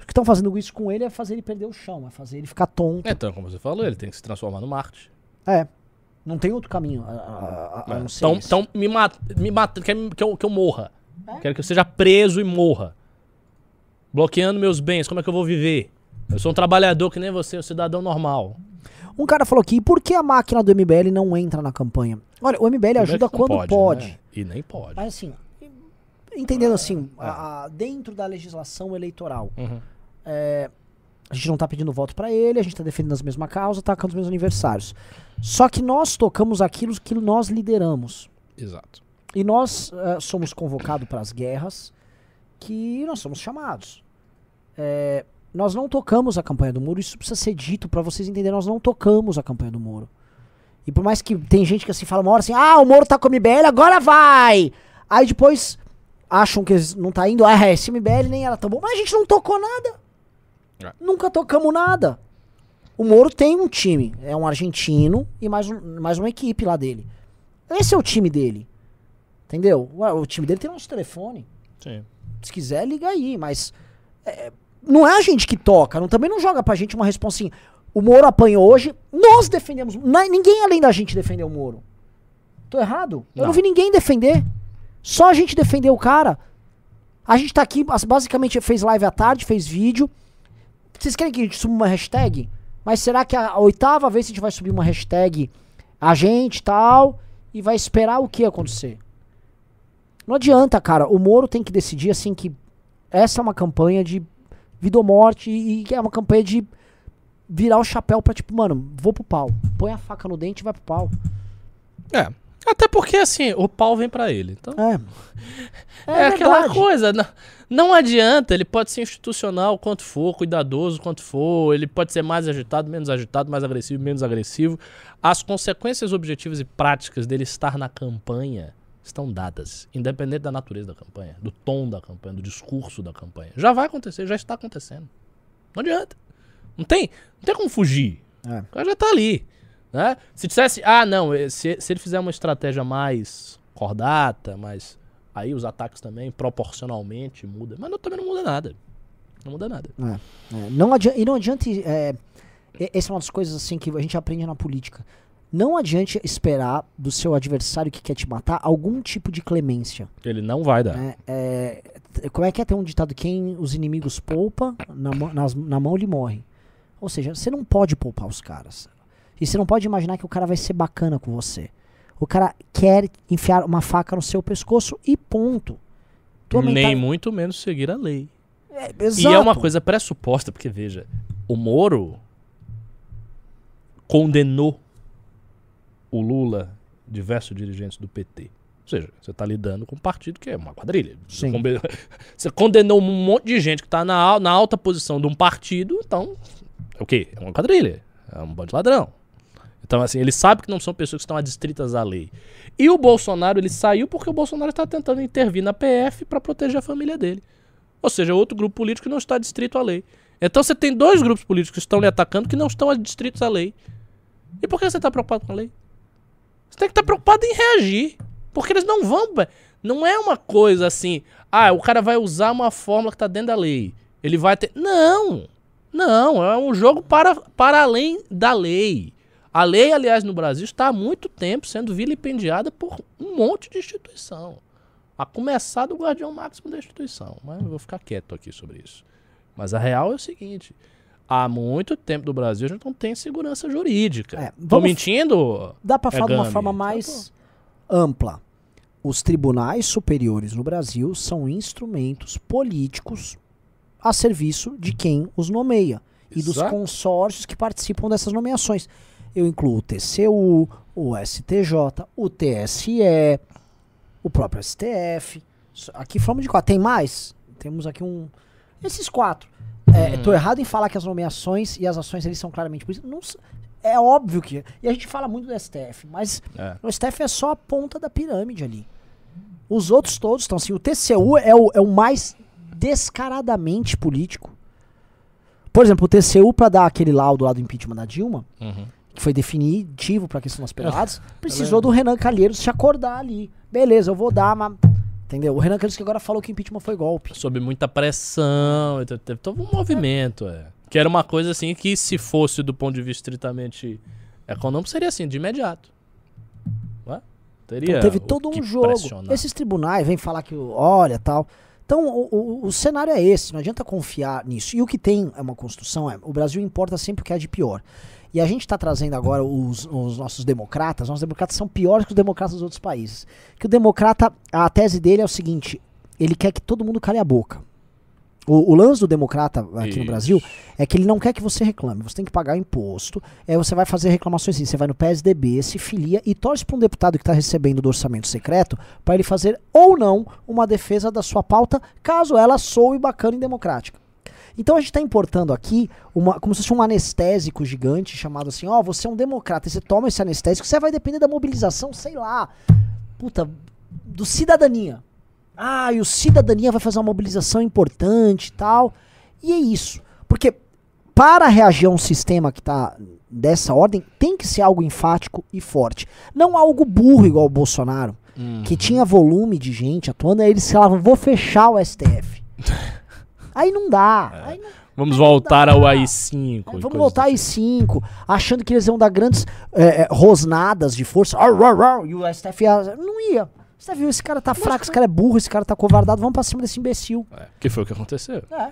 O que estão fazendo isso com ele é fazer ele perder o chão, é fazer ele ficar tonto. Então, como você falou, ele tem que se transformar no Marte. É. Não tem outro caminho a, a- a- a não ser Então, esse. então me mata, me mata quer que eu, que eu morra. É? Quero que eu seja preso e morra. Bloqueando meus bens, como é que eu vou viver? Eu sou um trabalhador que nem você, um cidadão normal. Um cara falou aqui, e por que a máquina do MBL não entra na campanha? Olha, o MBL ajuda quando pode. né? E nem pode. Mas assim, entendendo assim, a- a- dentro da legislação eleitoral, Uhum. é, a gente não tá pedindo voto pra ele, a gente tá defendendo as mesmas causas, tá com os mesmos aniversários. Só que nós tocamos aquilo que nós lideramos. Exato. E nós eh, somos convocados para as guerras que nós somos chamados. É, nós não tocamos a campanha do muro, isso precisa ser dito para vocês entenderem, nós não tocamos a campanha do muro. E por mais que tem gente que assim fala uma hora assim, ah, o Moro tá com o MBL, agora vai! Aí depois acham que não tá indo, ah, esse MBL nem era tão bom, mas a gente não tocou nada. É. Nunca tocamos nada. O Moro tem um time, é um argentino e mais, um, mais uma equipe lá dele. Esse é o time dele. Entendeu? O time dele tem nosso telefone. Sim. Se quiser, liga aí, mas é, não é a gente que toca, não, também não joga pra gente uma resposta assim. O Moro apanhou hoje, nós defendemos. Ninguém além da gente defendeu o Moro. Tô errado? Eu não Não. vi ninguém defender. Só a gente defendeu o cara. A gente tá aqui, as- basicamente fez live à tarde, fez vídeo. Vocês querem que a gente suba uma hashtag? Mas será que a, a oitava vez a gente vai subir uma hashtag a gente tal e vai esperar o que acontecer? Não adianta, cara. O Moro tem que decidir assim que essa é uma campanha de vida ou morte e que é uma campanha de virar o chapéu pra tipo, mano, vou pro pau. Põe a faca no dente e vai pro pau. É. Até porque, assim, o pau vem pra ele. Então, É. é, aquela verdade. coisa. Não, não adianta, ele pode ser institucional quanto for, cuidadoso quanto for, ele pode ser mais agitado, menos agitado, mais agressivo, menos agressivo. As consequências objetivas e práticas dele estar na campanha estão dadas, independente da natureza da campanha, do tom da campanha, do discurso da campanha. Já vai acontecer, já está acontecendo. Não adianta. Não tem, não tem como fugir. É. O cara já tá ali. Né? Se dissesse, ah, não, eh, se, se ele fizer uma estratégia mais cordata, mas aí os ataques também proporcionalmente mudam. Mas não, também não muda nada. Não muda nada. É, não adianta, e não adianta. É, essa é uma das coisas assim que a gente aprende na política. Não adianta esperar do seu adversário que quer te matar algum tipo de clemência. Ele não vai dar. né? É, t- como é que é ter um ditado? Quem os inimigos poupa, na, nas- na mão ele morre. Ou seja, você não pode poupar os caras. E você não pode imaginar que o cara vai ser bacana com você. O cara quer enfiar uma faca no seu pescoço e ponto. Nem muito menos seguir a lei. É, E é uma coisa pressuposta, porque veja, o Moro condenou o Lula, diversos dirigentes do PT. Ou seja, você está lidando com um partido que é uma quadrilha. Você Sim. (laughs) Você condenou um monte de gente que está na, na alta posição de um partido, então é o quê? É uma quadrilha. É um bando de ladrão. Então, assim, ele sabe que não são pessoas que estão adstritas à lei. E o Bolsonaro, ele saiu porque o Bolsonaro está tentando intervir na PF para proteger a família dele. Ou seja, outro grupo político que não está distrito à lei. Então você tem dois grupos políticos que estão lhe atacando que não estão distritos à lei. E por que você está preocupado com a lei? Você tem que estar preocupado em reagir. Porque eles não vão. Não é uma coisa assim. Ah, o cara vai usar uma fórmula que está dentro da lei. Ele vai ter. Não! Não, é um jogo para, para além da lei. A lei, aliás, no Brasil está há muito tempo sendo vilipendiada por um monte de instituição. A começar do guardião máximo da instituição. Mas eu vou ficar quieto aqui sobre isso. Mas a real é o seguinte: há muito tempo no Brasil a gente não tem segurança jurídica. É, Tô mentindo? Dá pra É falar de uma forma Tá mais ampla. Os tribunais superiores no Brasil são instrumentos políticos a serviço de quem os nomeia e dos Exato. consórcios que participam dessas nomeações. Eu incluo o TCU, o STJ, o TSE, o próprio STF. Isso- Aqui falamos de quatro. Tem mais? Temos aqui um. Esses quatro. É, Hum. Tô errado em falar que as nomeações e as ações eles são claramente políticas? Não, s- é óbvio que. E a gente fala muito do STF, mas É. o STF é só a ponta da pirâmide ali. Os outros todos estão assim. O TCU é o, é o mais descaradamente político. Por exemplo, o TCU, pra dar aquele laudo lá do impeachment da Dilma, Uhum. que foi definitivo pra questão das pedradas, (laughs) precisou lembro. do Renan Calheiros se acordar ali. Beleza, eu vou dar, mas. Entendeu? O Renan Calheiros que agora falou que impeachment foi golpe. Sob muita pressão, então teve todo um movimento, é. Que era uma coisa assim que, se fosse do ponto de vista estritamente econômico, seria assim, de imediato. Ué? Teria Então teve todo um jogo. pressionar. Esses tribunais vêm falar que, olha, tal. Então, o, o- o cenário é esse, não adianta confiar nisso. E o que tem é uma construção, é, o Brasil importa sempre o que é de pior. E a gente está trazendo agora os, os nossos democratas, nossos democratas são piores que os democratas dos outros países. Que o democrata, a tese dele é o seguinte, ele quer que todo mundo cale a boca. O, o lance do democrata aqui no Isso. Brasil é que ele não quer que você reclame. Você tem que pagar imposto. Aí você vai fazer reclamações assim. Você vai no PSDB, se filia e torce para um deputado que está recebendo do orçamento secreto para ele fazer ou não uma defesa da sua pauta, caso ela soe bacana e democrática. Então a gente está importando aqui uma, como se fosse um anestésico gigante chamado assim: ó, você é um democrata, você toma esse anestésico, você vai depender da mobilização, sei lá, puta, do cidadania. Ah, e o cidadania vai fazer uma mobilização importante e tal. E é isso. Porque para reagir a um sistema que está dessa ordem, tem que ser algo enfático e forte. Não algo burro igual o Bolsonaro, Uhum. que tinha volume de gente atuando, aí eles falavam, vou fechar o STF. (laughs) aí não dá. Aí não- Vamos voltar ao AI-5. É, vamos voltar aí cinco, achando que eles iam dar grandes é, é, rosnadas de força. Ar, ar, ar, e o STF ia, não ia. Você viu, esse cara tá fraco, esse cara é burro, esse cara tá covardado, vamos pra cima desse imbecil. É, que foi o que aconteceu. É.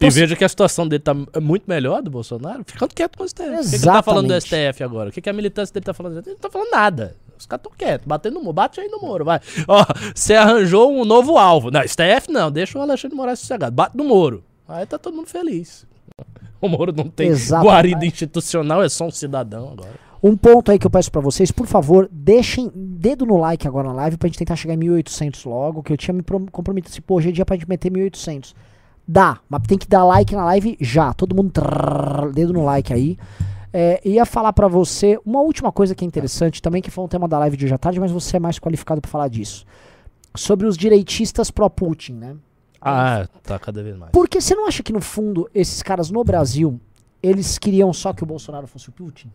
E veja que a situação dele tá muito melhor do Bolsonaro, ficando quieto com o STF. O que, que ele tá falando do Exatamente. STF agora? O que, que a militância dele tá falando? Ele não tá falando nada. Os caras tão quietos, batendo no muro. Bate aí no muro, vai. Ó, você arranjou um novo alvo. Não, STF não, deixa o Alexandre Moraes sossegado. Bate no muro. Aí tá todo mundo feliz. O Moro não tem Exatamente. guarida institucional, é só um cidadão agora. Um ponto aí que eu peço pra vocês, por favor, deixem dedo no like agora na live pra gente tentar chegar em 1800 logo, que eu tinha me prom- comprometido assim, pô, hoje é dia pra gente meter 1800. Dá, mas tem que dar like na live já, todo mundo trrr, dedo no like aí. É, ia falar pra você uma última coisa que é interessante também, que foi um tema da live de hoje à tarde, mas você é mais qualificado pra falar disso. Sobre os direitistas pró-Putin, né? Ah, tá cada vez mais. Porque você não acha que no fundo esses caras no Brasil, eles queriam só que o Bolsonaro fosse o Putin?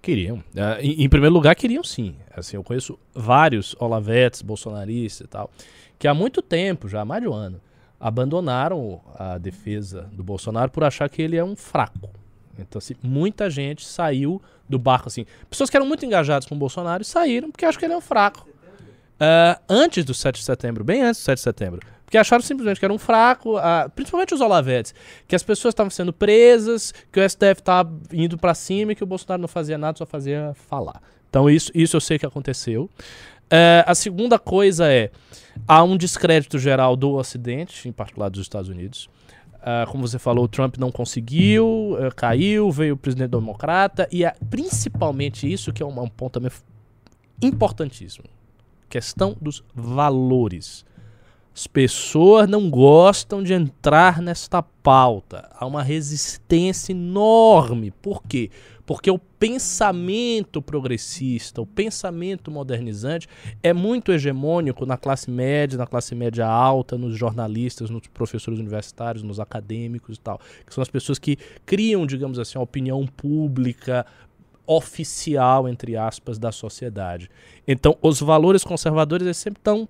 Queriam. Ah, em, em primeiro lugar, queriam sim. Assim, eu conheço vários olavetes, bolsonaristas e tal, que há muito tempo, já há mais de um ano, abandonaram a defesa do Bolsonaro por achar que ele é um fraco. Então, assim, muita gente saiu do barco, assim. Pessoas que eram muito engajadas com o Bolsonaro saíram porque acham que ele é um fraco. Ah, antes do 7 de setembro, bem antes do 7 de setembro. Porque acharam simplesmente que era um fraco, ah, principalmente os olavetes, que as pessoas estavam sendo presas, que o STF estava indo pra cima e que o Bolsonaro não fazia nada, só fazia falar. Então isso, isso eu sei que aconteceu. Eh, a segunda coisa é, há um descrédito geral do Ocidente, em particular dos Estados Unidos. Ah, como você falou, o Trump não conseguiu, eh, caiu, veio o presidente democrata, e é principalmente isso que é um, um ponto também importantíssimo. Questão dos valores. As pessoas não gostam de entrar nesta pauta. Há uma resistência enorme. Por quê? Porque o pensamento progressista, o pensamento modernizante é muito hegemônico na classe média, na classe média alta, nos jornalistas, nos professores universitários, nos acadêmicos e tal. Que são as pessoas que criam, digamos assim, a opinião pública oficial, entre aspas, da sociedade. Então, os valores conservadores eles sempre estão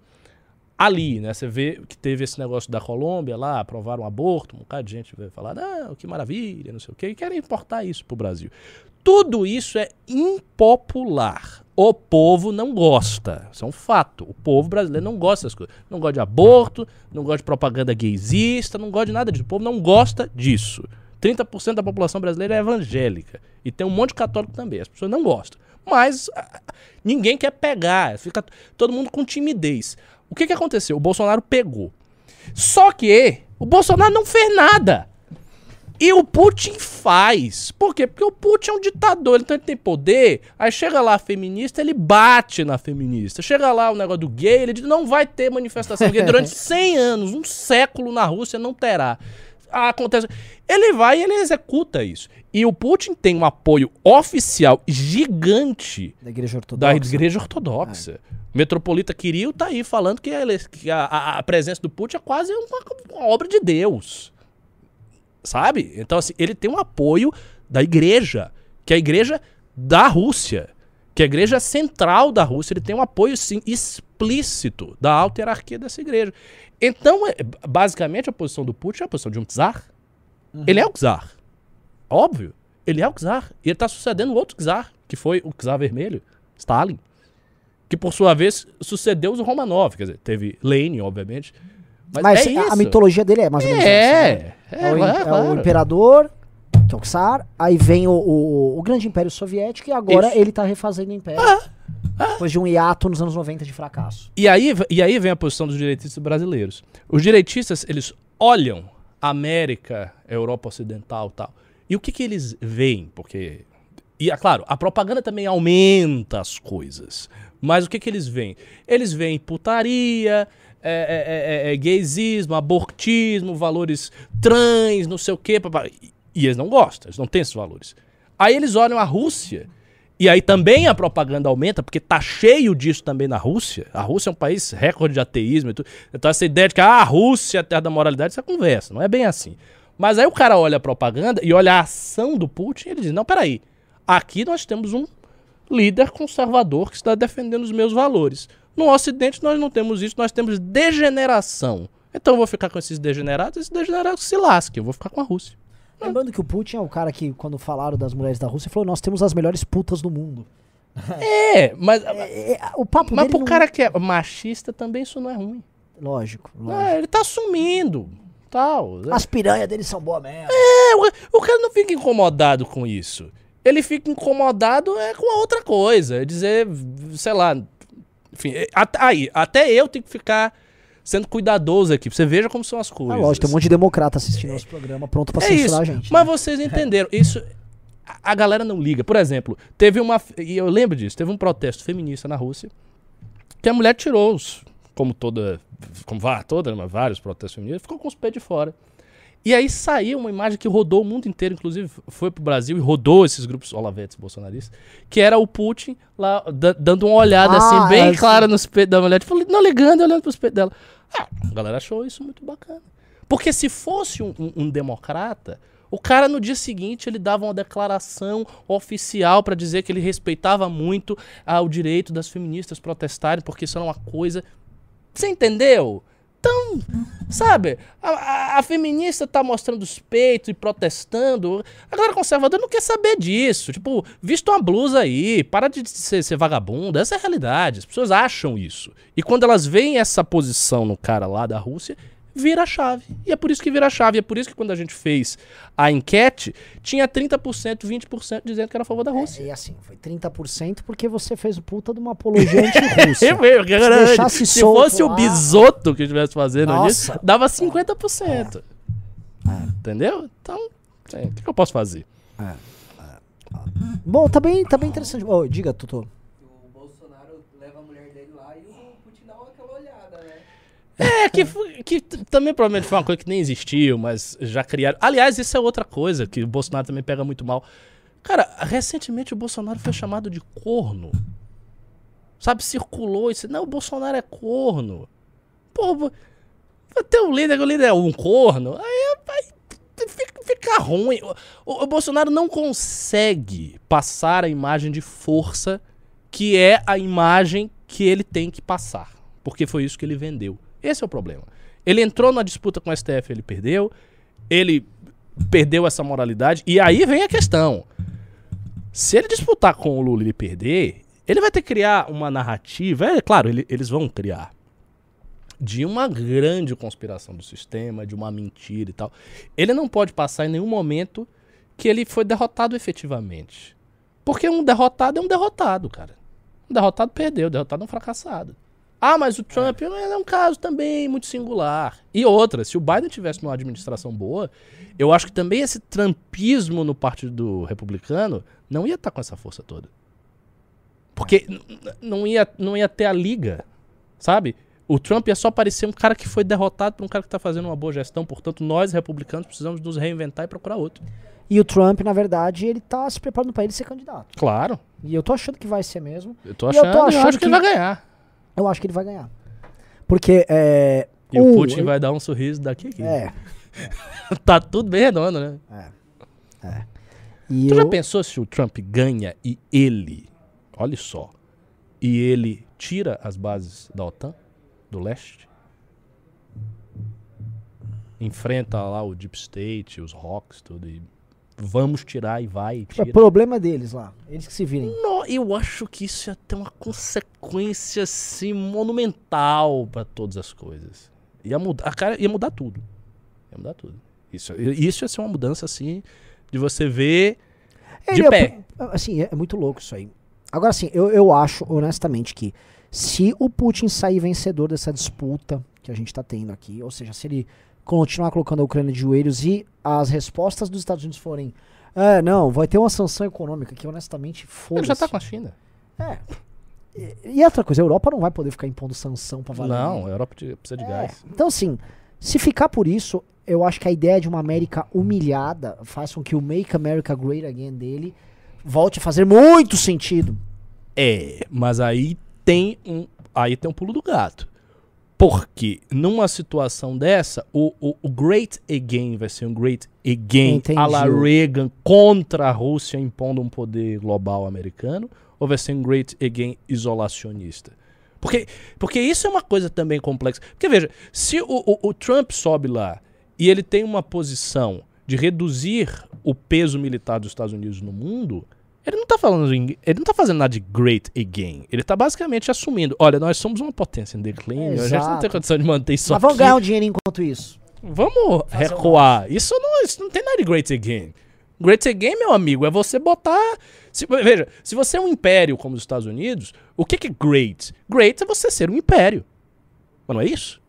ali, né? Você vê que teve esse negócio da Colômbia lá, aprovaram um aborto, um bocado de gente veio falar, não, que maravilha, não sei o quê, e querem importar isso pro Brasil. Tudo isso é impopular. O povo não gosta. Isso é um fato. O povo brasileiro não gosta dessas coisas. Não gosta de aborto, não gosta de propaganda gaysista, não gosta de nada disso. O povo não gosta disso. 30% da população brasileira é evangélica. E tem um monte de católico também. As pessoas não gostam. Mas ah, ninguém quer pegar. Fica todo mundo com timidez. O que, que aconteceu? O Bolsonaro pegou. Só que o Bolsonaro não fez nada. E o Putin faz. Por quê? Porque o Putin é um ditador, então ele tem poder. Aí chega lá a feminista, ele bate na feminista. Chega lá o negócio do gay, ele diz: não vai ter manifestação gay durante (laughs) 100 anos, um século na Rússia não terá. Acontece. Ele vai e ele executa isso. E o Putin tem um apoio oficial gigante Da Igreja da Ortodoxa. Igreja Ortodoxa. Metropolita Kirill tá aí falando que, ele- que a, a- presença do Putin é quase uma, uma obra de Deus. Sabe? Então, assim, ele tem um apoio da igreja, que é a igreja da Rússia, que é a igreja central da Rússia. Ele tem um apoio, sim, explícito da alta hierarquia dessa igreja. Então, é- basicamente, a posição do Putin é a posição de um czar. Ele é o czar. Óbvio. Ele é o czar. E ele tá sucedendo outro czar, que foi o czar vermelho, Stalin. Que, por sua vez, sucedeu os Romanov. Quer dizer, teve Lenin, obviamente. Mas, Mas, é a- isso. a mitologia dele é mais ou menos essa, né? É, é, É, o, é, é o claro. imperador, que é o Tsar, aí vem o, o, o grande império soviético e agora Isso. ele tá refazendo o império. Depois de um hiato nos anos 90 de fracasso. E aí, e aí vem a posição dos direitistas brasileiros. Os direitistas, eles olham a América, a Europa Ocidental e tal. E o que, que eles veem? Porque. E, é claro, a propaganda também aumenta as coisas. Mas o que, que eles veem? Eles veem putaria, é, é, é, é, gaysismo, abortismo, valores trans, não sei o quê. E, e eles não gostam, eles não têm esses valores. Aí eles olham a Rússia. E aí também a propaganda aumenta, porque tá cheio disso também na Rússia. A Rússia é um país recorde de ateísmo e tudo. Então essa ideia de que ah, a Rússia é a terra da moralidade, é conversa, não é bem assim. Mas aí o cara olha a propaganda e olha a ação do Putin e ele diz, não, peraí, aqui nós temos um líder conservador que está defendendo os meus valores. No Ocidente nós não temos isso, nós temos degeneração Então eu vou ficar com esses degenerados, esses degenerados se lasquem, eu vou ficar com a Rússia. Lembrando que o Putin é o cara que, quando falaram das mulheres da Rússia, falou: Nós temos as melhores putas do mundo. (laughs) É, mas, É, é, o papo mas pro não- cara que é machista também isso não é ruim. Lógico, lógico. Ah, ele tá assumindo, tal. As piranhas deles são boas mesmo. É, o, o cara não fica incomodado com isso. Ele fica incomodado é com a outra coisa. É dizer, sei lá. Enfim, é, aí, até eu tenho que ficar sendo cuidadoso aqui. Pra você veja como são as Ah, coisas. lógico, tem um monte de democrata assistindo nosso programa, pronto pra É censurar isso. a gente. Mas vocês (laughs) entenderam. Isso. a- A galera não liga. Por exemplo, teve uma. E eu lembro disso, teve um protesto feminista na Rússia que a mulher tirou os. Como toda. Como vá, toda, mas vários protestos feministas, ficou com os pés de fora. E aí saiu uma imagem que rodou o mundo inteiro, inclusive foi pro Brasil e rodou esses grupos olavetes bolsonaristas, que era o Putin lá da- dando uma olhada Ah, assim, bem é, clara nos peitos da mulher, tipo, não ligando e olhando pros peitos dela. Ah, a galera achou isso muito bacana. Porque se fosse um, um- um democrata, o cara no dia seguinte ele dava uma declaração oficial pra dizer que ele respeitava muito ah, o direito das feministas protestarem, porque isso era uma coisa. Você entendeu? Então, sabe, a, a- a feminista tá mostrando os peitos e protestando. A galera conservadora não quer saber disso. Tipo, vista uma blusa aí, para de ser, ser vagabunda. Essa é a realidade. As pessoas acham isso. E quando elas veem essa posição no cara lá da Rússia, vira a chave. E é por isso que vira a chave. É por isso que quando a gente fez a enquete, tinha 30%, 20% dizendo que era a favor da Rússia. E assim, foi 30% porque você fez o puta de uma apologia anti-russa. (laughs) Eu, eu, Se solto fosse o bisoto que estivesse fazendo Nossa. isso, dava 50%. Entendeu? Então, é, o que, que eu posso fazer? Bom, tá bem, tá bem interessante. Ô, diga, Tutu. O Bolsonaro leva a mulher dele lá e o Putin dá aquela olhada, né? É, que, que também provavelmente foi uma coisa que nem existiu, mas já criaram. Aliás, isso é outra coisa que o Bolsonaro também pega muito mal. Cara, recentemente o Bolsonaro foi chamado de corno. Sabe, circulou isso. Não, o Bolsonaro é corno. Pô, ter um líder, o líder é um corno, aí vai fica, fica ruim. O, o- o Bolsonaro não consegue passar a imagem de força que é a imagem que ele tem que passar. Porque foi isso que ele vendeu. Esse é o problema. Ele entrou na disputa com o STF, ele perdeu. Ele perdeu essa moralidade. E aí vem a questão. Se ele disputar com o Lula e ele perder, ele vai ter que criar uma narrativa. É claro, ele- eles vão criar. De uma grande conspiração do sistema, de uma mentira e tal. Ele não pode passar em nenhum momento que ele foi derrotado efetivamente. Porque um derrotado é um derrotado, cara. Um derrotado perdeu, um derrotado é um fracassado. Ah, mas o Trump é um caso também muito singular. E outra, se o Biden tivesse uma administração boa, eu acho que também esse trumpismo no Partido Republicano não ia estar com essa força toda. Porque não ia, não ia ter a liga, sabe? O Trump ia só parecer um cara que foi derrotado por um cara que está fazendo uma boa gestão. Portanto, nós, republicanos, precisamos nos reinventar e procurar outro. E o Trump, na verdade, ele tá se preparando pra ele ser candidato. Claro. E eu tô achando que vai ser mesmo. Eu tô E eu tô achando, eu achando acho que, que- ele vai ganhar. Eu acho que ele vai ganhar. Porque é. E o um, Putin ele- vai dar um sorriso daqui aqui. É. (laughs) tá tudo bem redondo, né? E Tu eu, já pensou se o Trump ganha e ele, olha só, e ele tira as bases da OTAN, do leste? Enfrenta lá o Deep State, os rocks, tudo, e vamos tirar e vai e é tira. problema deles lá. Eles que se virem. Não, eu acho que isso ia ter uma consequência assim monumental pra todas as coisas. Ia mudar, a cara, ia mudar tudo. Ia mudar tudo. Isso, isso ia ser uma mudança assim de você ver de Ele é- pé. Assim, é, é muito louco isso aí. Agora, assim, eu, eu acho, honestamente, que se o Putin sair vencedor dessa disputa que a gente tá tendo aqui, ou seja, se ele continuar colocando a Ucrânia de joelhos e as respostas dos Estados Unidos forem. É, não, vai ter uma sanção econômica que, honestamente, foda Ele já tá com a China. É. E, e outra coisa, a Europa não vai poder ficar impondo sanção pra valer. Não, a Europa precisa de É. gás. Então, assim, se ficar por isso, eu acho que a ideia de uma América humilhada faz com que o Make America Great Again dele volte a fazer muito sentido. É, mas aí tem um, aí tem um pulo do gato. Porque numa situação dessa, o, o, o Great Again vai ser um Great Again Entendi. a la Reagan contra a Rússia impondo um poder global americano, ou vai ser um Great Again isolacionista? Porque, porque isso é uma coisa também complexa. Porque veja, se o, o- o Trump sobe lá e ele tem uma posição de reduzir o peso militar dos Estados Unidos no mundo, ele não tá falando, em- ele não tá fazendo nada de great again. Ele tá basicamente assumindo, olha, nós somos uma potência em declínio, a gente não tem condição de manter isso Mas aqui. vamos ganhar um dinheiro enquanto isso. Vamos Fazer um recuar. Isso não, isso não tem nada de great again. Great again, meu amigo, é você botar. se- veja, se você é um império como os Estados Unidos, o que, que é great? Great é você ser um império. Mas não é isso?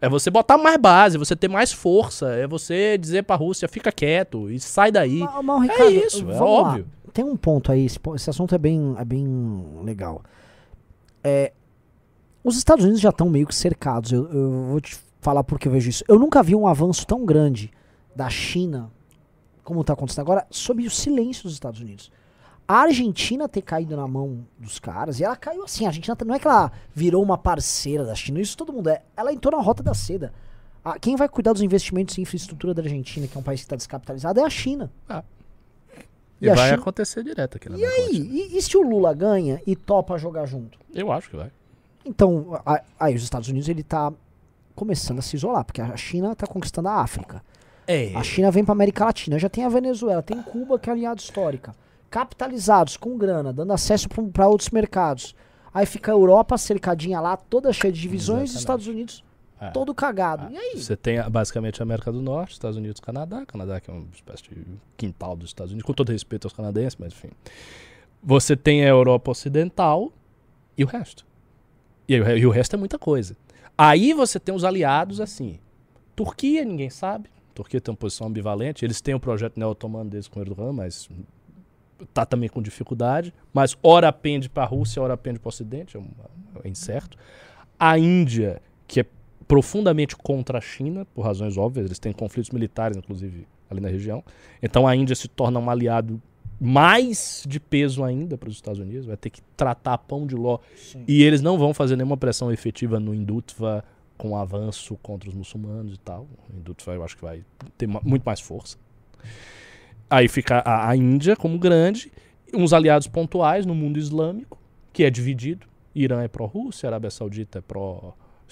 É você botar mais base, você ter mais força, é você dizer pra Rússia, fica quieto e sai daí. Mas, mas, Ricardo, é isso, é vamos lá. Tem um ponto aí, esse, esse assunto é bem, é bem legal. É, os Estados Unidos já estão meio que cercados. Eu, eu vou te falar porque eu vejo isso. Eu nunca vi um avanço tão grande da China, como está acontecendo agora, sob o silêncio dos Estados Unidos. A Argentina ter caído na mão dos caras, e ela caiu assim, a Argentina não é que ela virou uma parceira da China, isso todo mundo é. Ela entrou na rota da seda. Ah, quem vai cuidar dos investimentos em infraestrutura da Argentina, que é um país que está descapitalizado, é a China. E, E vai China- acontecer direto aqui na E aí, e, e se o Lula ganha e topa jogar junto? Eu acho que vai. Então, aí os Estados Unidos ele tá começando a se isolar, porque a China tá conquistando a África. É. A China vem pra América Latina, já tem a Venezuela, tem Cuba que é aliado histórica. Capitalizados, com grana, dando acesso para outros mercados. Aí fica a Europa cercadinha lá, toda cheia de divisões, e os. Estados Unidos É. todo cagado. E aí? Você tem basicamente a América do Norte, Estados Unidos, Canadá. Canadá que é uma espécie de quintal dos Estados Unidos, com todo respeito aos canadenses, mas enfim. Você tem a Europa Ocidental e o resto. E, aí e o resto é muita coisa. Aí você tem os aliados assim. Turquia, ninguém sabe. Turquia tem uma posição ambivalente. Eles têm o projeto neo-otomano deles com Erdogan, mas tá também com dificuldade. Mas ora pende para a Rússia, ora pende para o Ocidente, é, um- é incerto. A Índia, que é profundamente contra a China, por razões óbvias, eles têm conflitos militares, inclusive, ali na região. Então a Índia se torna um aliado mais de peso ainda para os Estados Unidos, vai ter que tratar pão de ló. E eles não vão fazer nenhuma pressão efetiva no Hindutva com avanço contra os muçulmanos e tal. O Hindutva eu acho que vai ter muito mais força. Aí fica a, a Índia como grande, uns aliados pontuais no mundo islâmico, que é dividido. Irã é pró-Rússia, Arábia Saudita é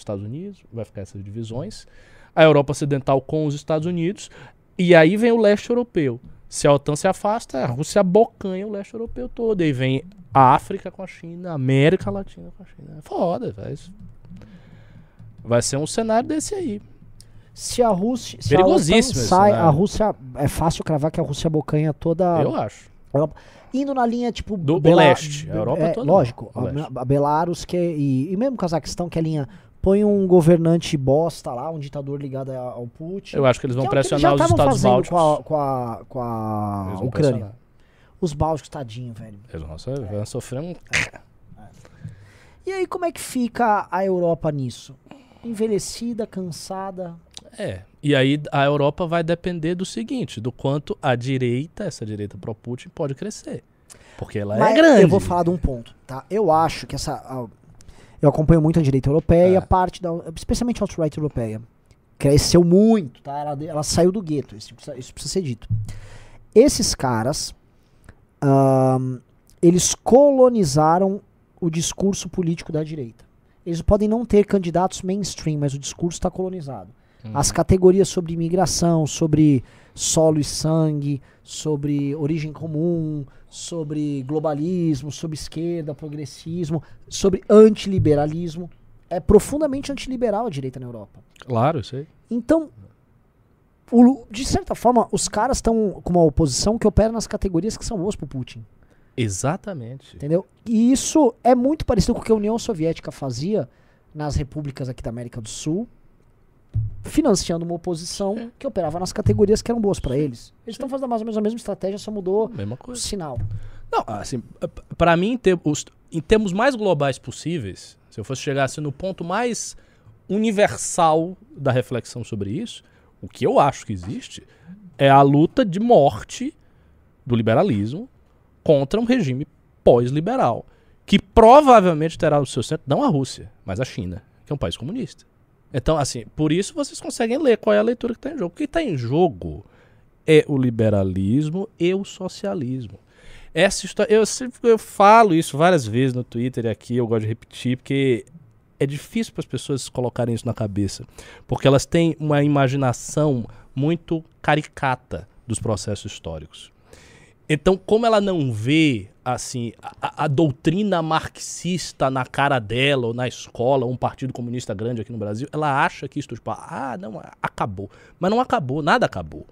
pró-Estados Unidos, vai ficar essas divisões. A Europa Ocidental com os Estados Unidos. E aí vem o leste europeu. Se a OTAN se afasta, a Rússia abocanha o leste europeu todo. Aí vem a África com a China, a América Latina com a China. É foda, vai, vai ser um cenário desse aí. Se a Rússia. Se a OTAN sai, a Rússia. É fácil cravar que a Rússia abocanha toda. Eu acho. Indo na linha, tipo. Do- do Bela- leste, a Europa é, toda Lógico. do A, a Belarus, que é, e, e mesmo Cazaquistão, que é a linha. Põe um governante bosta lá, um ditador ligado ao Putin. Eu acho que eles vão Que é o que eles pressionar os Estados bálticos. Com a, com a, com a Ucrânia. pressionar. Os bálticos, tadinho, velho. Eles vão, so- vão sofrer um. E aí, como é que fica a Europa nisso? Envelhecida, cansada. É. E aí a Europa vai depender do seguinte: do quanto a direita, essa direita pro-Putin, pode crescer. Porque ela Mas é grande. Eu vou falar de um ponto, tá? Eu acho que essa. Eu acompanho muito a direita europeia, É. parte da. Especialmente a alt-right europeia. Cresceu muito, tá? Ela, ela saiu do gueto, isso precisa, isso precisa ser dito. Esses caras. ahn, eles colonizaram o discurso político da direita. Eles podem não ter candidatos mainstream, mas o discurso está colonizado. Hum. As categorias sobre imigração, sobre solo e sangue, sobre origem comum, sobre globalismo, sobre esquerda, progressismo, sobre antiliberalismo. É profundamente antiliberal a direita na Europa. Claro, aí. Então, o de certa forma, os caras estão com uma oposição que opera nas categorias que são boas pro Putin. Exatamente. Entendeu? E isso é muito parecido com o que a União Soviética fazia nas repúblicas aqui da América do Sul, financiando uma oposição que operava nas categorias que eram boas para eles. Eles estão fazendo mais ou menos a mesma estratégia, só mudou Mesma o sinal. Não, assim, p- pra mim, em, ter- os- em termos mais globais possíveis, se eu fosse chegar assim, no ponto mais universal da reflexão sobre isso, o que eu acho que existe é a luta de morte do liberalismo contra um regime pós-liberal, que provavelmente terá no seu centro não a Rússia, mas a China, que é um país comunista. Então, assim, por isso vocês conseguem ler qual é a leitura que está em jogo. O que está em jogo é o liberalismo e o socialismo. Essa história, eu eu falo isso várias vezes no Twitter e aqui eu gosto de repetir, porque é difícil para as pessoas colocarem isso na cabeça, porque elas têm uma imaginação muito caricata dos processos históricos. Então, como ela não vê assim a, a, doutrina marxista na cara dela ou na escola, um partido comunista grande aqui no Brasil, ela acha que isso tipo, ah, não, acabou. Mas não acabou, nada acabou.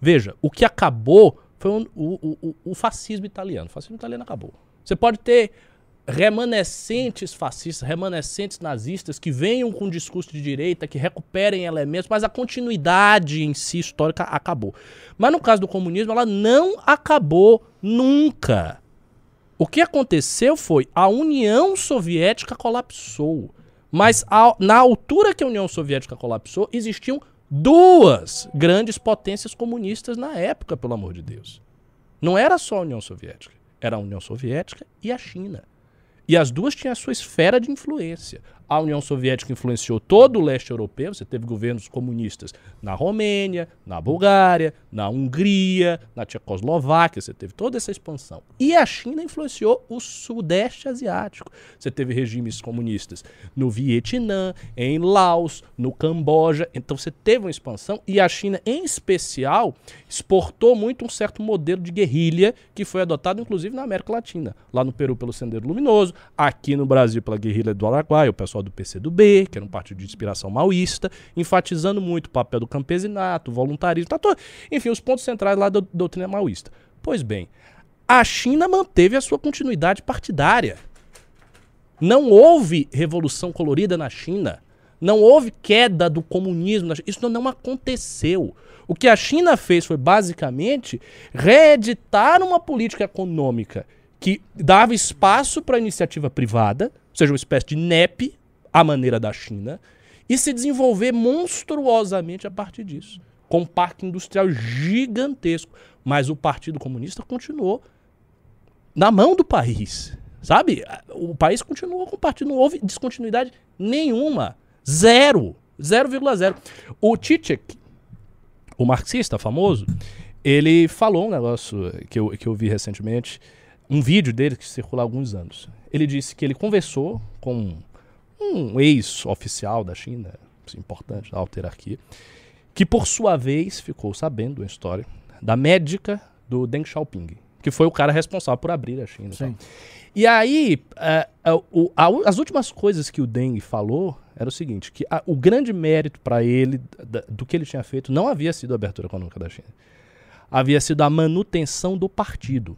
Veja, o que acabou foi o, o, o, o fascismo italiano. O fascismo italiano acabou. Você pode ter remanescentes fascistas, remanescentes nazistas que venham com um discurso de direita, que recuperem elementos, mas a continuidade em si histórica acabou. Mas no caso do comunismo, ela não acabou nunca. O que aconteceu foi a União Soviética colapsou. Mas a, na altura que a União Soviética colapsou, existiam duas grandes potências comunistas na época, pelo amor de Deus. Não era só a União Soviética, era a União Soviética e a China. E as duas tinham a sua esfera de influência. A União Soviética influenciou todo o leste europeu, você teve governos comunistas na Romênia, na Bulgária, na Hungria, na Tchecoslováquia, você teve toda essa expansão. E a China influenciou o sudeste asiático. Você teve regimes comunistas no Vietnã, em Laos, no Camboja. Então você teve uma expansão e a China, em especial, exportou muito um certo modelo de guerrilha que foi adotado inclusive na América Latina. Lá no Peru pelo Sendero Luminoso, aqui no Brasil pela guerrilha do Araguaia, o pessoal pessoal do PCdoB, que era um partido de inspiração maoísta, enfatizando muito o papel do campesinato, o voluntarismo, tá todo, enfim, os pontos centrais lá da doutrina maoísta. Pois bem, a China manteve a sua continuidade partidária. Não houve revolução colorida na China. Não houve queda do comunismo. Na China. Isso não aconteceu. O que a China fez foi basicamente reeditar uma política econômica que dava espaço para a iniciativa privada, ou seja, uma espécie de NEP, à maneira da China, e se desenvolver monstruosamente a partir disso, com um parque industrial gigantesco. Mas o Partido Comunista continuou na mão do país. Sabe? O país continuou com o partido, não houve descontinuidade nenhuma. Zero. 0,0. O Tchitchek, o marxista famoso, ele falou um negócio que eu, que eu vi recentemente, um vídeo dele que circula há alguns anos. Ele disse que ele conversou com um ex-oficial da China, importante da autarquia, que por sua vez ficou sabendo a história da médica do Deng Xiaoping, que foi o cara responsável por abrir a China. Sim. E aí, uh, uh, uh, as últimas coisas que o Deng falou era o seguinte, que o grande mérito para ele do que ele tinha feito não havia sido a abertura econômica da China. Havia sido a manutenção do partido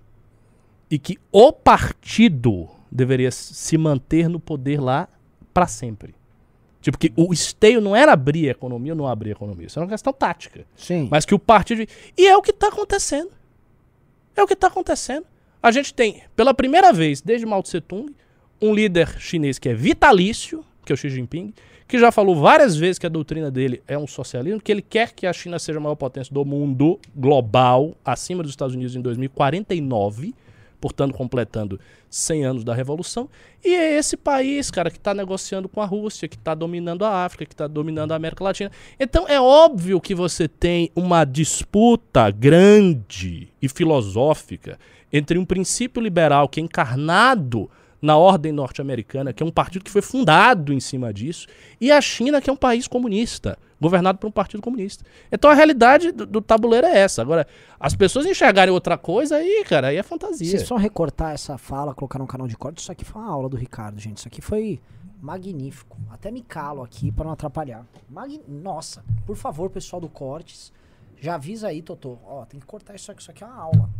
e que o partido deveria se manter no poder lá para sempre. Tipo, que o esteio não era abrir a economia ou não abrir a economia. Isso era uma questão tática. Sim. Mas que o partido. E é o que está acontecendo. É o que está acontecendo. A gente tem, pela primeira vez desde Mao Tse Tung, um líder chinês que é vitalício, que é o Xi Jinping, que já falou várias vezes que a doutrina dele é um socialismo, que ele quer que a China seja a maior potência do mundo global, acima dos Estados Unidos em 2049 portanto completando 100 anos da Revolução. E é esse país, cara, que está negociando com a Rússia, que está dominando a África, que está dominando a América Latina. Então é óbvio que você tem uma disputa grande e filosófica entre um princípio liberal que é encarnado na ordem norte-americana, que é um partido que foi fundado em cima disso, e a China, que é um país comunista, governado por um partido comunista. Então a realidade do, do tabuleiro é essa. Agora, as pessoas enxergarem outra coisa, aí, cara, aí é fantasia. Se só recortar essa fala, colocar no canal de corte, isso aqui foi uma aula do Ricardo, gente. Isso aqui foi magnífico. Até me calo aqui para não atrapalhar. Mag... Nossa, por favor, pessoal do Cortes, já avisa aí, Totô. Ó, tem que cortar isso aqui. Isso aqui é uma aula.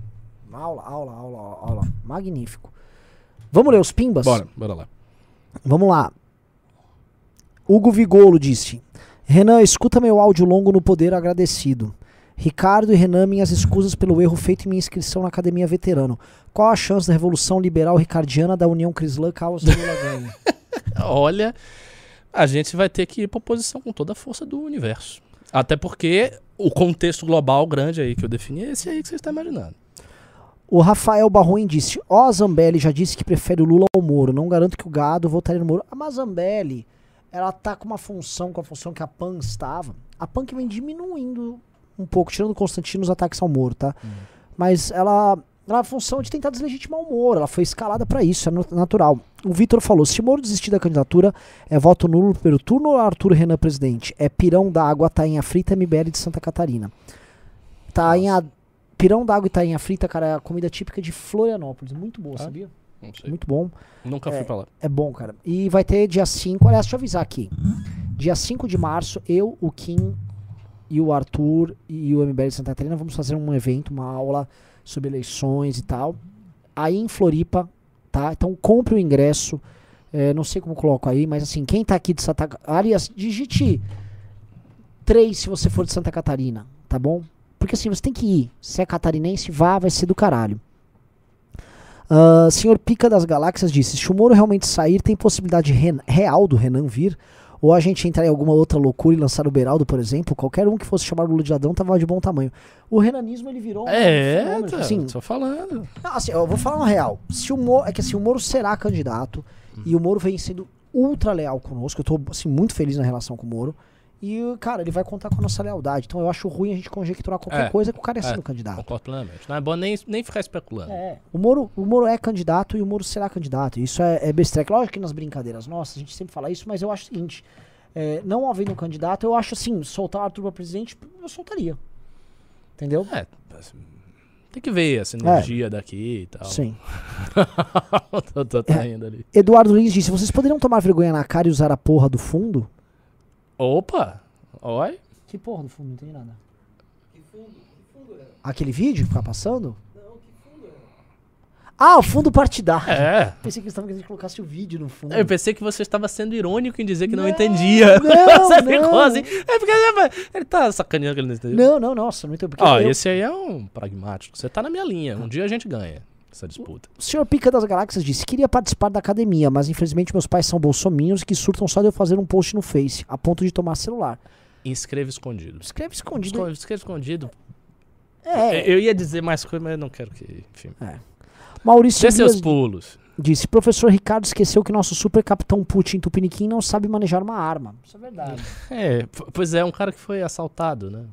Aula, aula, aula, aula. Magnífico. Vamos ler os pimbas? Bora, bora lá. Vamos lá. Hugo Vigolo disse: Renan, escuta meu áudio longo no Poder Agradecido. Ricardo e Renan, minhas escusas pelo erro feito em minha inscrição na Academia Veterano. Qual a chance da Revolução Liberal Ricardiana da União Crislã causa Lula ganha? (laughs) Olha, a gente vai ter que ir para oposição com toda a força do universo. Até porque o contexto global grande aí que eu defini é esse aí que você está imaginando. O Rafael Barroim disse: Ó, oh, a Zambelli já disse que prefere o Lula ao Moro. Não garanto que o gado votaria no Moro. Ah, mas a Zambelli, ela tá com uma função, com a função que a PAN estava. A PAN que vem diminuindo um pouco, tirando o Constantino os ataques ao Moro, tá? Hum. Mas ela ela é a função de tentar deslegitimar o Moro. Ela foi escalada pra isso, é natural. O Vitor falou: se o Moro desistir da candidatura, é voto nulo no primeiro turno ou Arthur Renan presidente? É pirão da água, tainha frita, MBL de Santa Catarina. Tainha. Pirão d'água e tainha frita, cara, é a comida típica de Florianópolis. Muito boa, Ah. sabia? Não sei. Muito bom. Nunca fui pra lá. É bom, cara. E vai ter dia 5. Aliás, deixa eu avisar aqui. Dia 5 de março, eu, o Kim e o Arthur e o MBL de Santa Catarina vamos fazer um evento, uma aula sobre eleições e tal. Aí em Floripa, tá? Então compre o ingresso. É, não sei como coloco aí, mas assim, quem tá aqui de Santa Catarina. Aliás, digite 3 se você for de Santa Catarina, tá bom? Porque assim, você tem que ir. Se é catarinense, vá, vai ser do caralho. Ah, senhor Pica das Galáxias disse: se o Moro realmente sair, tem possibilidade real do Renan vir? Ou a gente entrar em alguma outra loucura e lançar o Beraldo, por exemplo? Qualquer um que fosse chamar o Lula de ladrão tava de bom tamanho. O renanismo ele virou um É, fenômeno, tá, assim, tô falando. não, assim, eu vou falar uma real. Se o Moro, é que assim, o Moro será candidato e o Moro vem sendo ultra leal conosco. Eu tô assim, muito feliz na relação com o Moro. E, cara, ele vai contar com a nossa lealdade. Então eu acho ruim a gente conjecturar qualquer É, coisa que o cara é é. sendo candidato. Concordo plenamente. Não é bom nem, nem ficar especulando. É. O Moro, o Moro é candidato e o Moro será candidato. Isso é, é besteira. Lógico que nas brincadeiras nossas a gente sempre fala isso, mas eu acho o seguinte: é, não havendo um candidato, eu acho assim, soltar o Arthur pra presidente, eu soltaria. Entendeu? É, assim, tem que ver essa energia daqui e tal. Sim. (laughs) tô, tô, tô indo ali. Eduardo Lins disse: vocês poderiam tomar vergonha na cara e usar a porra do fundo? Opa! Oi? Que porra do fundo? Não entendi nada. Que fundo? Que fundo é? Aquele vídeo que ficar passando? Não, que fundo é? Ah, o fundo partidário. É. (laughs) Pensei que eles estavam querendo que colocasse o vídeo no fundo. Eu pensei que você estava sendo irônico em dizer que não, Não, entendia. não, (laughs) você ficou não. assim. É porque ele tá sacaneando que ele não entendeu. Não, não, nossa, não entendi. Porque Ó, eu- esse aí é um pragmático. Você tá na minha linha. Um dia a gente ganha essa disputa. O senhor Pica das Galáxias disse: queria participar da academia, mas infelizmente meus pais são bolsominhos que surtam só de eu fazer um post no Face, a ponto de tomar celular. Inscreva escondido. Escreve escondido. Esco- Escreva escondido. É, Eu ia dizer mais coisa, mas eu não quero que. Enfim. Maurício Dê seus pulos. disse: professor Ricardo esqueceu que nosso super capitão Putin Tupiniquim não sabe manejar uma arma. Isso é verdade. É, pois é, um cara que foi assaltado, né?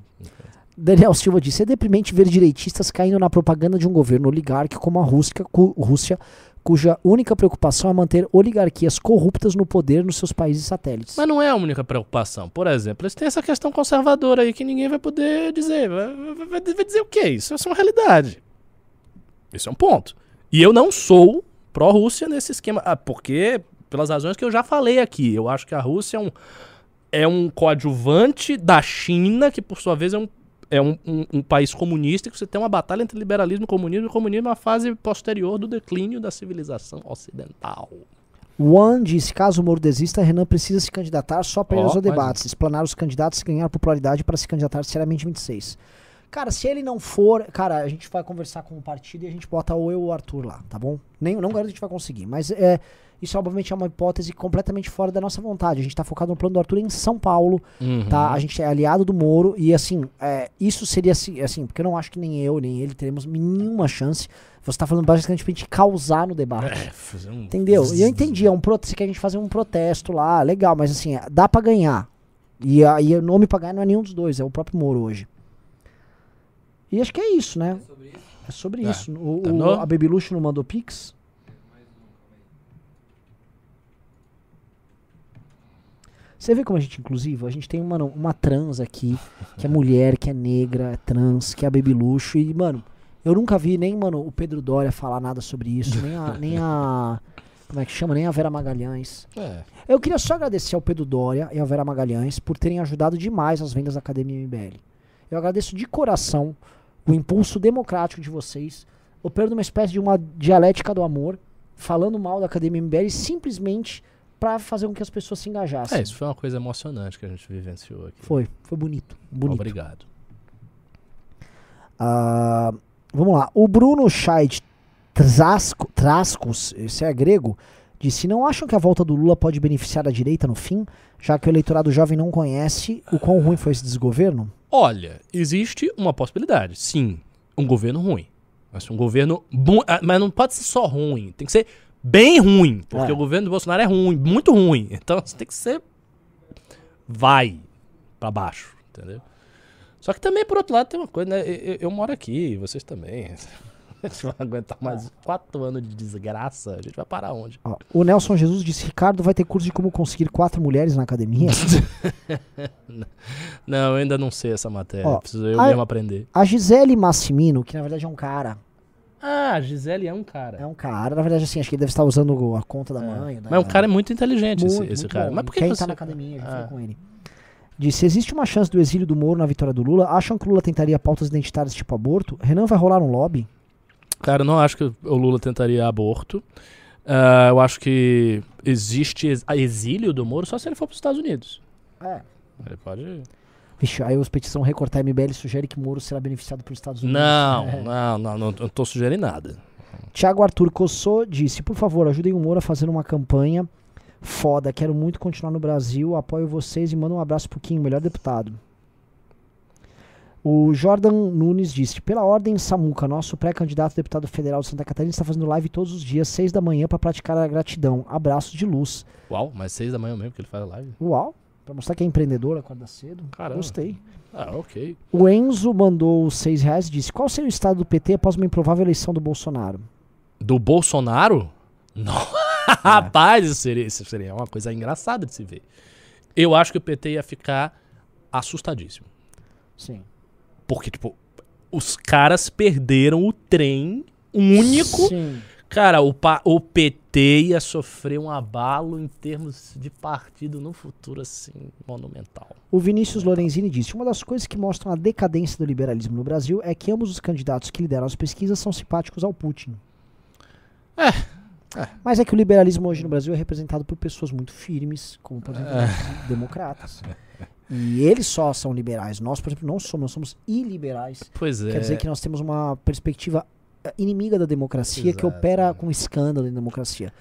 Daniel Silva disse: é deprimente ver direitistas caindo na propaganda de um governo oligárquico como a Rússia, cu- Rússia, cuja única preocupação é manter oligarquias corruptas no poder nos seus países satélites. Mas não é a única preocupação. Por exemplo, eles têm essa questão conservadora aí que ninguém vai poder dizer. Vai, vai- vai- dizer o quê? Isso é uma realidade. Isso é um ponto. E eu não sou pró-Rússia nesse esquema. Ah, porque, pelas razões que eu já falei aqui, eu acho que a Rússia é um, é um coadjuvante da China, que por sua vez é um. É um, um- um país comunista que você tem uma batalha entre liberalismo e comunismo, e o comunismo é uma fase posterior do declínio da civilização ocidental. Juan disse: caso o Moro desista, Renan precisa se candidatar só para ir Ó, aos debates, explanar os candidatos e ganhar popularidade para se candidatar seriamente em 26. Cara, se ele não for, cara, a gente vai conversar com o partido e a gente bota ou eu ou o Arthur lá, tá bom? Nem, não garanto que a gente vai conseguir, mas é, isso obviamente é uma hipótese completamente fora da nossa vontade. A gente tá focado no plano do Arthur em São Paulo, Uhum. tá? A gente é aliado do Moro e assim, é, isso seria assim, assim, porque eu não acho que nem eu nem ele teremos nenhuma chance. Você tá falando basicamente pra gente causar no debate. É, fazer um- Entendeu? E eu entendi, é um prote- você quer a gente fazer um protesto lá, legal, mas assim, é, dá pra ganhar. E aí o nome pra ganhar não é nenhum dos dois, é o próprio Moro hoje. E acho que é isso, né? É sobre isso? É sobre É. isso. O, o- Terminou? a Baby Luxo não mandou Pix? Você vê como a gente é inclusivo? A gente tem mano, uma trans aqui, que é mulher, que é negra, é trans, que é a Baby Luxo. E, mano, eu nunca vi nem, mano, o Pedro Dória falar nada sobre isso, nem a. Nem a como é que chama? Nem a Vera Magalhães. É. Eu queria só agradecer ao Pedro Dória e ao Vera Magalhães por terem ajudado demais as vendas da Academia MBL. Eu agradeço de coração o impulso democrático de vocês, operando uma espécie de uma dialética do amor, falando mal da Academia MBL simplesmente pra fazer com que as pessoas se engajassem. É, isso foi uma coisa emocionante que a gente vivenciou aqui. Foi, foi bonito. bonito. Obrigado. Ah, vamos lá. O Bruno Scheid Trasco, Trascos, esse é grego, disse: Não acham que a volta do Lula pode beneficiar a direita no fim, já que o eleitorado jovem não conhece o quão ruim foi esse desgoverno? Olha, existe uma possibilidade, sim, um governo ruim. Mas um governo bom, ah, mas não pode ser só ruim, tem que ser bem ruim, porque É. o governo do Bolsonaro é ruim, muito ruim. Então você tem que ser vai pra baixo, entendeu? Só que também por outro lado tem uma coisa, né? Eu, eu- eu moro aqui, vocês também. (laughs) A gente vai aguentar mais quatro anos de desgraça. A gente vai parar onde? Ó, o Nelson Jesus disse: Ricardo vai ter curso de como conseguir quatro mulheres na academia? (laughs) Não, eu ainda não sei essa matéria. Ó, Preciso eu a- mesmo aprender. A Gisele Massimino, que na verdade é um cara. Ah, a Gisele é um cara. É um cara, na verdade, assim, acho que ele deve estar usando a conta da É. mãe. da- Mas o cara é muito inteligente, esse, Muito, esse muito cara. bom. Mas por que Quem tá você... na academia, a gente Ah. fica com ele. Disse: existe uma chance do exílio do Moro na vitória do Lula? Acham que o Lula tentaria pautas identitárias tipo aborto? Renan vai rolar um lobby? Cara, eu não acho que o Lula tentaria aborto. Ah, eu acho que existe ex- exílio do Moro só se ele for para os Estados Unidos. É. Ele pode. Vixe, aí os petição recortar MBL sugere que Moro será beneficiado pelos Estados Unidos. Não, É. não, não, não, não tô sugerindo nada. Tiago Arthur Cossô disse: Por favor, ajudem o Moro a fazer uma campanha foda. Quero muito continuar no Brasil. Apoio vocês e manda um abraço pro Kim, melhor deputado. O Jordan Nunes disse: Pela ordem Samuca, nosso pré-candidato a deputado federal de Santa Catarina está fazendo live todos os dias, seis da manhã, para praticar a gratidão. Abraços de luz. Uau, mas seis da manhã mesmo que ele faz a live. Uau! Pra mostrar que é empreendedor, acorda cedo. Caramba. Gostei. Ah, ok. O Enzo mandou seis reais e disse: Qual seria o estado do PT após uma improvável eleição do Bolsonaro? Do Bolsonaro? Não. (laughs) Rapaz, isso seria, isso seria uma coisa engraçada de se ver. Eu acho que o PT ia ficar assustadíssimo. Sim. Porque, tipo, os caras perderam o trem único. Sim. Cara, o, o PT ia sofrer um abalo em termos de partido no futuro, assim, monumental. O Vinícius Lorenzini disse: Uma das coisas que mostram a decadência do liberalismo no Brasil é que ambos os candidatos que lideram as pesquisas são simpáticos ao Putin. É, é. Mas é que o liberalismo hoje no Brasil é representado por pessoas muito firmes, como por exemplo É. democratas. E eles só são liberais. Nós, por exemplo, não somos, nós somos iliberais. Pois é. Quer dizer que nós temos uma perspectiva inimiga da democracia que Exato, opera é. com escândalo em democracia.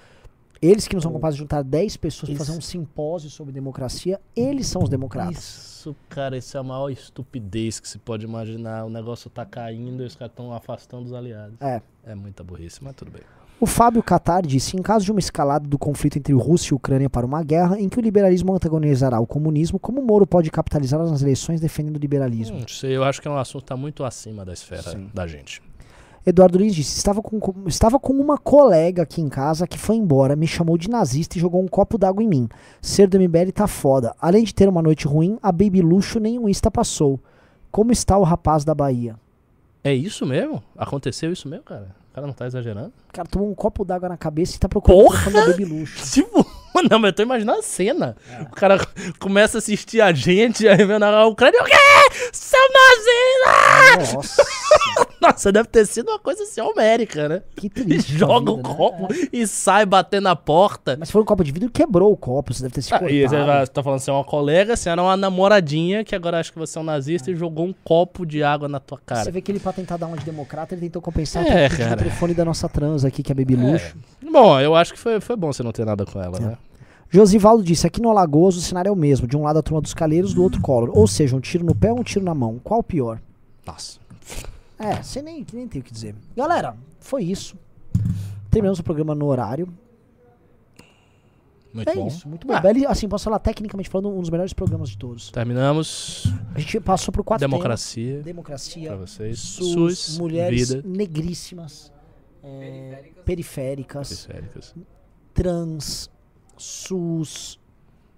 Eles que não são capazes de juntar 10 pessoas para fazer um simpósio sobre democracia, eles são os democratas. Isso, cara, isso é a maior estupidez que se pode imaginar. O negócio tá caindo e os caras estão afastando os aliados. É. É muita burrice, mas tudo bem. O Fábio Catar disse: em caso de uma escalada do conflito entre Rússia e Ucrânia para uma guerra em que o liberalismo antagonizará o comunismo, como Moro pode capitalizar nas eleições defendendo o liberalismo? Não sei, eu acho que é um assunto que tá muito acima da esfera Sim. da gente. Eduardo Lins disse: estava com, estava com uma colega aqui em casa que foi embora, me chamou de nazista e jogou um copo d'água em mim. Ser do MBL tá foda. Além de ter uma noite ruim, a Baby Luxo nenhum Insta passou. Como está o rapaz da Bahia? É isso mesmo? Aconteceu isso mesmo, cara? O cara não tá exagerando? O cara tomou um copo d'água na cabeça e tá procurando Porra! da Baby Luxo. (laughs) Tipo, (laughs) não, mas eu tô imaginando a cena. O cara começa a assistir a gente, aí vem na Ucrânia, o quê? Seu nazista! Nossa, (laughs) Nossa, deve ter sido uma coisa assim, homérica, né? que triste. (laughs) joga vida, o né? copo e sai batendo na porta. Mas for um copo de vidro, quebrou o copo. Você deve ter se Ah, cortado. e você tá falando assim, é uma colega, você era uma namoradinha que agora acha que você é um nazista e jogou um copo de água na tua Você cara. vê que ele, pra tentar dar uma de democrata, ele tentou compensar É, o telefone da nossa trans aqui, que é a Baby Luxo. Bom, eu acho que foi, foi bom você não ter nada com ela, né? Josivaldo disse: aqui no Alagoas o cenário é o mesmo. De um lado a turma dos calheiros, do outro Collor. Ou seja, um tiro no pé ou um tiro na mão. Qual o pior? Nossa. É, você nem, nem tem o que dizer. Galera, foi isso. Terminamos o programa no horário. Muito é bom. isso, muito bom. Ah. Beli- assim, posso falar tecnicamente falando, um dos melhores programas de todos. Terminamos. A gente passou por quatro Democracia temas. Democracia. pra vocês. SUS, SUS, mulheres vida. negríssimas, é, periféricas, Periféricas. trans, SUS,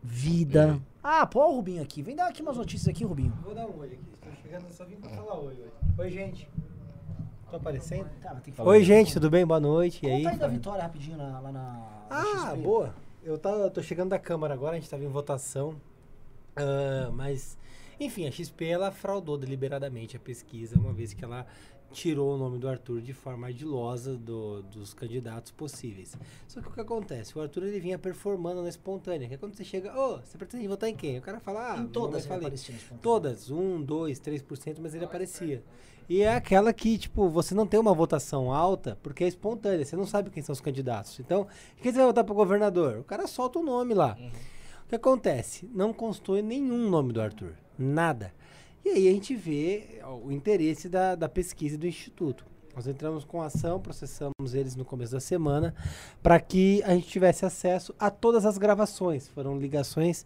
vida. Ah, pô, o Rubinho aqui. Vem dar aqui umas notícias aqui, Rubinho. Vou dar um oi aqui. Estou chegando, só vim pra falar oi hoje. Oi, gente. Tô aparecendo? Tá, mas tem que Oi, gente, tudo bem? Boa noite. E aí? Conta aí da vitória rapidinho na- lá na. Ah, XP. boa. Eu tá, tô chegando da Câmara agora, a gente tava em votação. Ah, mas, enfim, a XP ela fraudou deliberadamente a pesquisa, uma vez que ela tirou o nome do Arthur de forma ardilosa do- dos candidatos possíveis. Só que o que acontece? O Arthur ele vinha performando na espontânea. Que é quando você chega, ô, você pretende votar em quem? O cara fala, ah, Em não todas ele falei. aparecia nesse ponto. Todas, 1, 2, 3%, mas ele aparecia. E é aquela que, tipo, você não tem uma votação alta porque é espontânea, você não sabe quem são os candidatos. Então, quem você vai votar pro governador? O cara solta o nome lá. O que acontece? Não constou nenhum nome do Arthur. Nada. E aí a gente vê o interesse da, da pesquisa e do Instituto. Nós entramos com ação, processamos eles no começo da semana, para que a gente tivesse acesso a todas as gravações. Foram ligações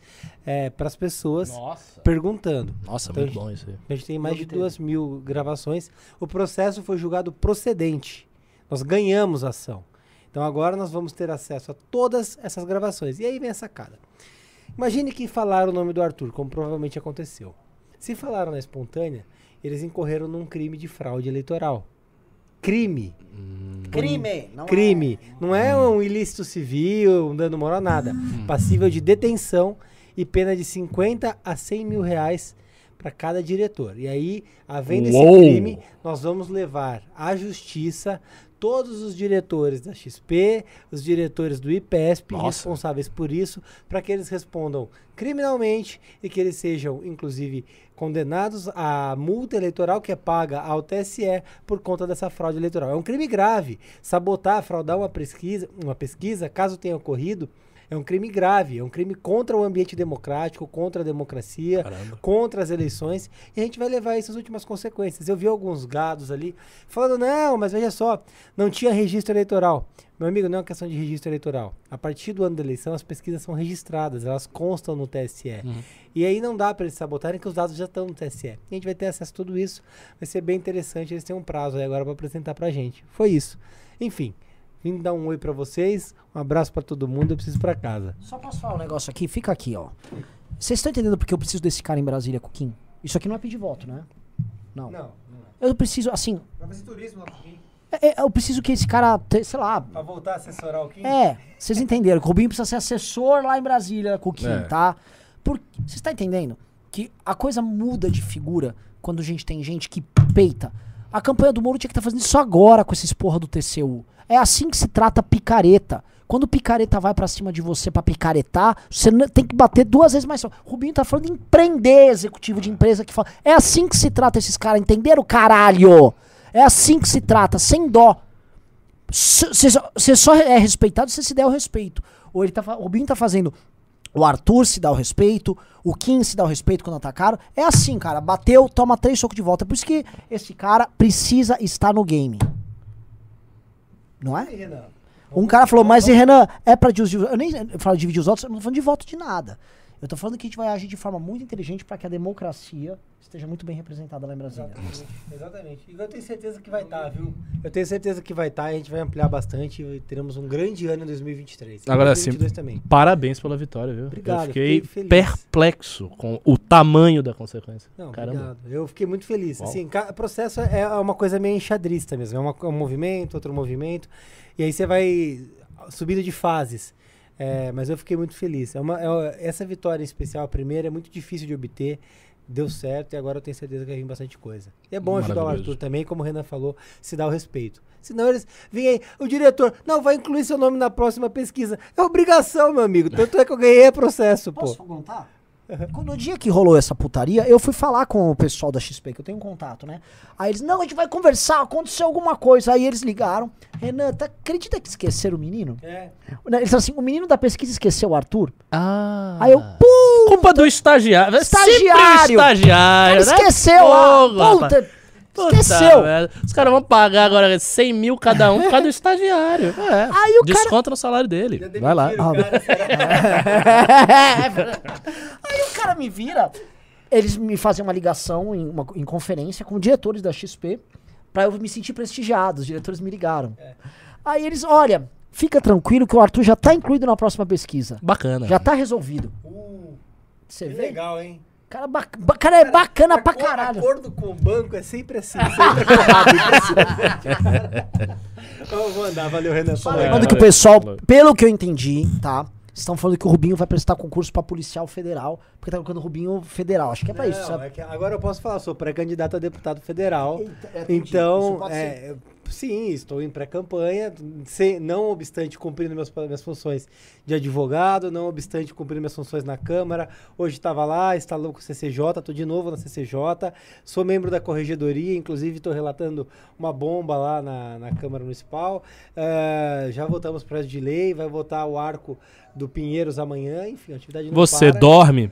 para as pessoas Nossa. perguntando. Nossa, Então, muito bom isso aí. A gente tem mais de duas mil gravações. O processo foi julgado procedente. Nós ganhamos a ação. Então agora nós vamos ter acesso a todas essas gravações. E aí vem a sacada. Imagine que falaram o nome do Arthur, como provavelmente aconteceu. Se falaram na espontânea, eles incorreram num crime de fraude eleitoral. Crime. Crime. Não crime. Não é um ilícito civil, um dano moral, nada. Passível de detenção e pena de 50 a 100 mil reais para cada diretor. E aí, havendo Uou. esse crime, nós vamos levar à justiça todos os diretores da XP, os diretores do IPESP Nossa. responsáveis por isso, para que eles respondam criminalmente e que eles sejam, inclusive, condenados à multa eleitoral que é paga ao TSE por conta dessa fraude eleitoral. É um crime grave. Sabotar, fraudar uma pesquisa, uma pesquisa, caso tenha ocorrido, é um crime grave, é um crime contra o ambiente democrático, contra a democracia, Caramba. contra as eleições, e a gente vai levar essas últimas consequências. Eu vi alguns gados ali falando, não, mas veja só, não tinha registro eleitoral. Meu amigo, não é uma questão de registro eleitoral. A partir do ano da eleição, as pesquisas são registradas, elas constam no TSE. E aí não dá para eles sabotarem que os dados já estão no TSE. E a gente vai ter acesso a tudo isso, vai ser bem interessante, eles têm um prazo aí agora para apresentar pra gente. Foi isso. Enfim, vim dar um oi pra vocês, um abraço pra todo mundo, eu preciso ir pra casa. Só posso falar um negócio aqui? Fica aqui, ó. Vocês estão entendendo porque eu preciso desse cara em Brasília, Coquim? Isso aqui não é pedir voto, né? Não. Não, não Eu preciso, assim, Pra fazer turismo aqui. é- é- eu preciso que esse cara, te- sei lá, Pra voltar a assessorar o Kim? É, vocês entenderam. que O Rubinho precisa ser assessor lá em Brasília com o Kim, É. tá? Por, você está entendendo que a coisa muda de figura quando a gente tem gente que peita. A campanha do Moro tinha que estar fazendo isso agora com esses porra do TCU. É assim que se trata picareta. Quando picareta vai pra cima de você pra picaretar, você tem que bater duas vezes mais. Rubinho tá falando em empreender, executivo de empresa que fala. É assim que se trata esses caras, entenderam, caralho? É assim que se trata, sem dó. Você só é respeitado se se der o respeito. Ou ele tá, o Rubinho tá fazendo. O Arthur se dá o respeito, o Kim se dá o respeito quando atacaram. É assim, cara. Bateu, toma três socos de volta. É por isso que esse cara precisa estar no game. Não é? Renan. Um cara falou, mas e Renan, é pra dividir os Eu nem falo de dividir os votos, eu não tô falando de voto de nada. Eu tô falando que a gente vai agir de forma muito inteligente pra que a democracia esteja muito bem representada lá em Brasília. Exatamente, exatamente. E eu tenho certeza que vai estar, viu? Eu tenho certeza que vai estar, a gente vai ampliar bastante e teremos um grande ano em 2023. E Agora 2022 sim. também. Parabéns pela vitória, viu? Obrigado, Eu fiquei, fiquei feliz. perplexo com o tamanho da consequência. Não, Caramba. obrigado. Eu fiquei muito feliz. Uau. Assim, ca- processo é uma coisa meio enxadrista mesmo. É uma- um movimento, outro movimento. E aí você vai subindo de fases. É, mas eu fiquei muito feliz. É uma, é- essa vitória em especial, a primeira, é muito difícil de obter. Deu certo e agora eu tenho certeza que vai vir bastante coisa. E é bom ajudar o. Arthur também, como o Renan falou, se dá o respeito. Senão eles vêm aí, o diretor, não, vai incluir seu nome na próxima pesquisa. É obrigação, meu amigo. Tanto é que eu ganhei processo, pô. Posso contar? No dia que rolou essa putaria, eu fui falar com o pessoal da XP, que eu tenho um contato, né? Aí eles, não, a gente vai conversar, aconteceu alguma coisa. Aí eles ligaram. Renan, tá, acredita que esqueceram o menino? É. Eles falaram assim, o menino da pesquisa esqueceu o Arthur? Ah. Aí eu, pum, Culpa do estagiário. É sempre Estagiário. estagiário. ele né? esqueceu rapaz. Puta, Puta esqueceu. merda. Os caras vão pagar agora 100 mil cada um por causa do estagiário. (laughs) É. Aí o cara- Desconta no salário dele. Vai lá. cara? (laughs) É. Aí o cara me vira, eles me fazem uma ligação em, uma, em conferência com diretores da XP pra eu me sentir prestigiado. Os diretores me ligaram. Aí eles, olha, fica tranquilo que o Arthur já tá incluído na próxima pesquisa. Bacana. Já tá resolvido. Uh, Você que vê? legal, hein? Cara, bac- ba- cara é bacana pra Acor- caralho. Acordo com o banco é sempre assim, sempre com o vou andar, valeu, Renan. É, que o pessoal, Valeu. pelo que eu entendi, tá? Estão falando que o Rubinho vai prestar concurso pra policial federal, porque tá colocando o Rubinho federal. Acho que é pra isso, sabe? é que agora eu posso falar, sou pré-candidato a deputado federal. Eita, é, Então, é, sim, estou em pré-campanha, não obstante cumprindo meus, minhas funções de advogado, não obstante cumprindo minhas funções na Câmara. Hoje estava lá, instalou com o CCJ, estou de novo na CCJ, sou membro da Corregedoria, inclusive estou relatando uma bomba lá na, na Câmara Municipal. Eh, já votamos projeto de lei, vai votar o arco do Pinheiros amanhã, enfim, a atividade não Você para. dorme?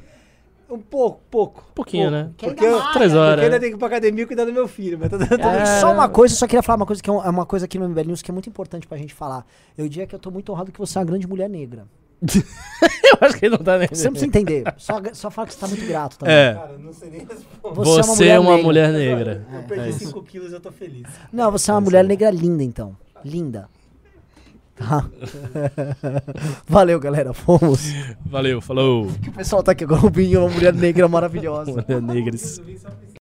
Um pouco, pouco. Um pouquinho, pouco. né? Que Porque ainda eu, Três né? horas. porque eu ainda tenho que ir pra academia e cuidar do meu filho, mas tá dando Ó, É. Só uma coisa, só queria falar uma coisa que é é uma coisa aqui no MBL News que é muito importante pra gente falar. Eu diria que eu tô muito honrado que você é uma grande mulher negra. (laughs) Eu acho que ele não tá nem. Você não precisa entender. Só, só fala que você tá muito grato também. É. Cara, eu não sei nem responder. Você é uma mulher negra. Eu perdi é isso. 5 quilos, eu tô feliz. Não, você é uma mulher negra linda, então. linda. Tá? (laughs) Valeu, galera. Fomos. Valeu, falou. O pessoal tá aqui agora. O Binho é uma mulher negra maravilhosa. Mulher Negres.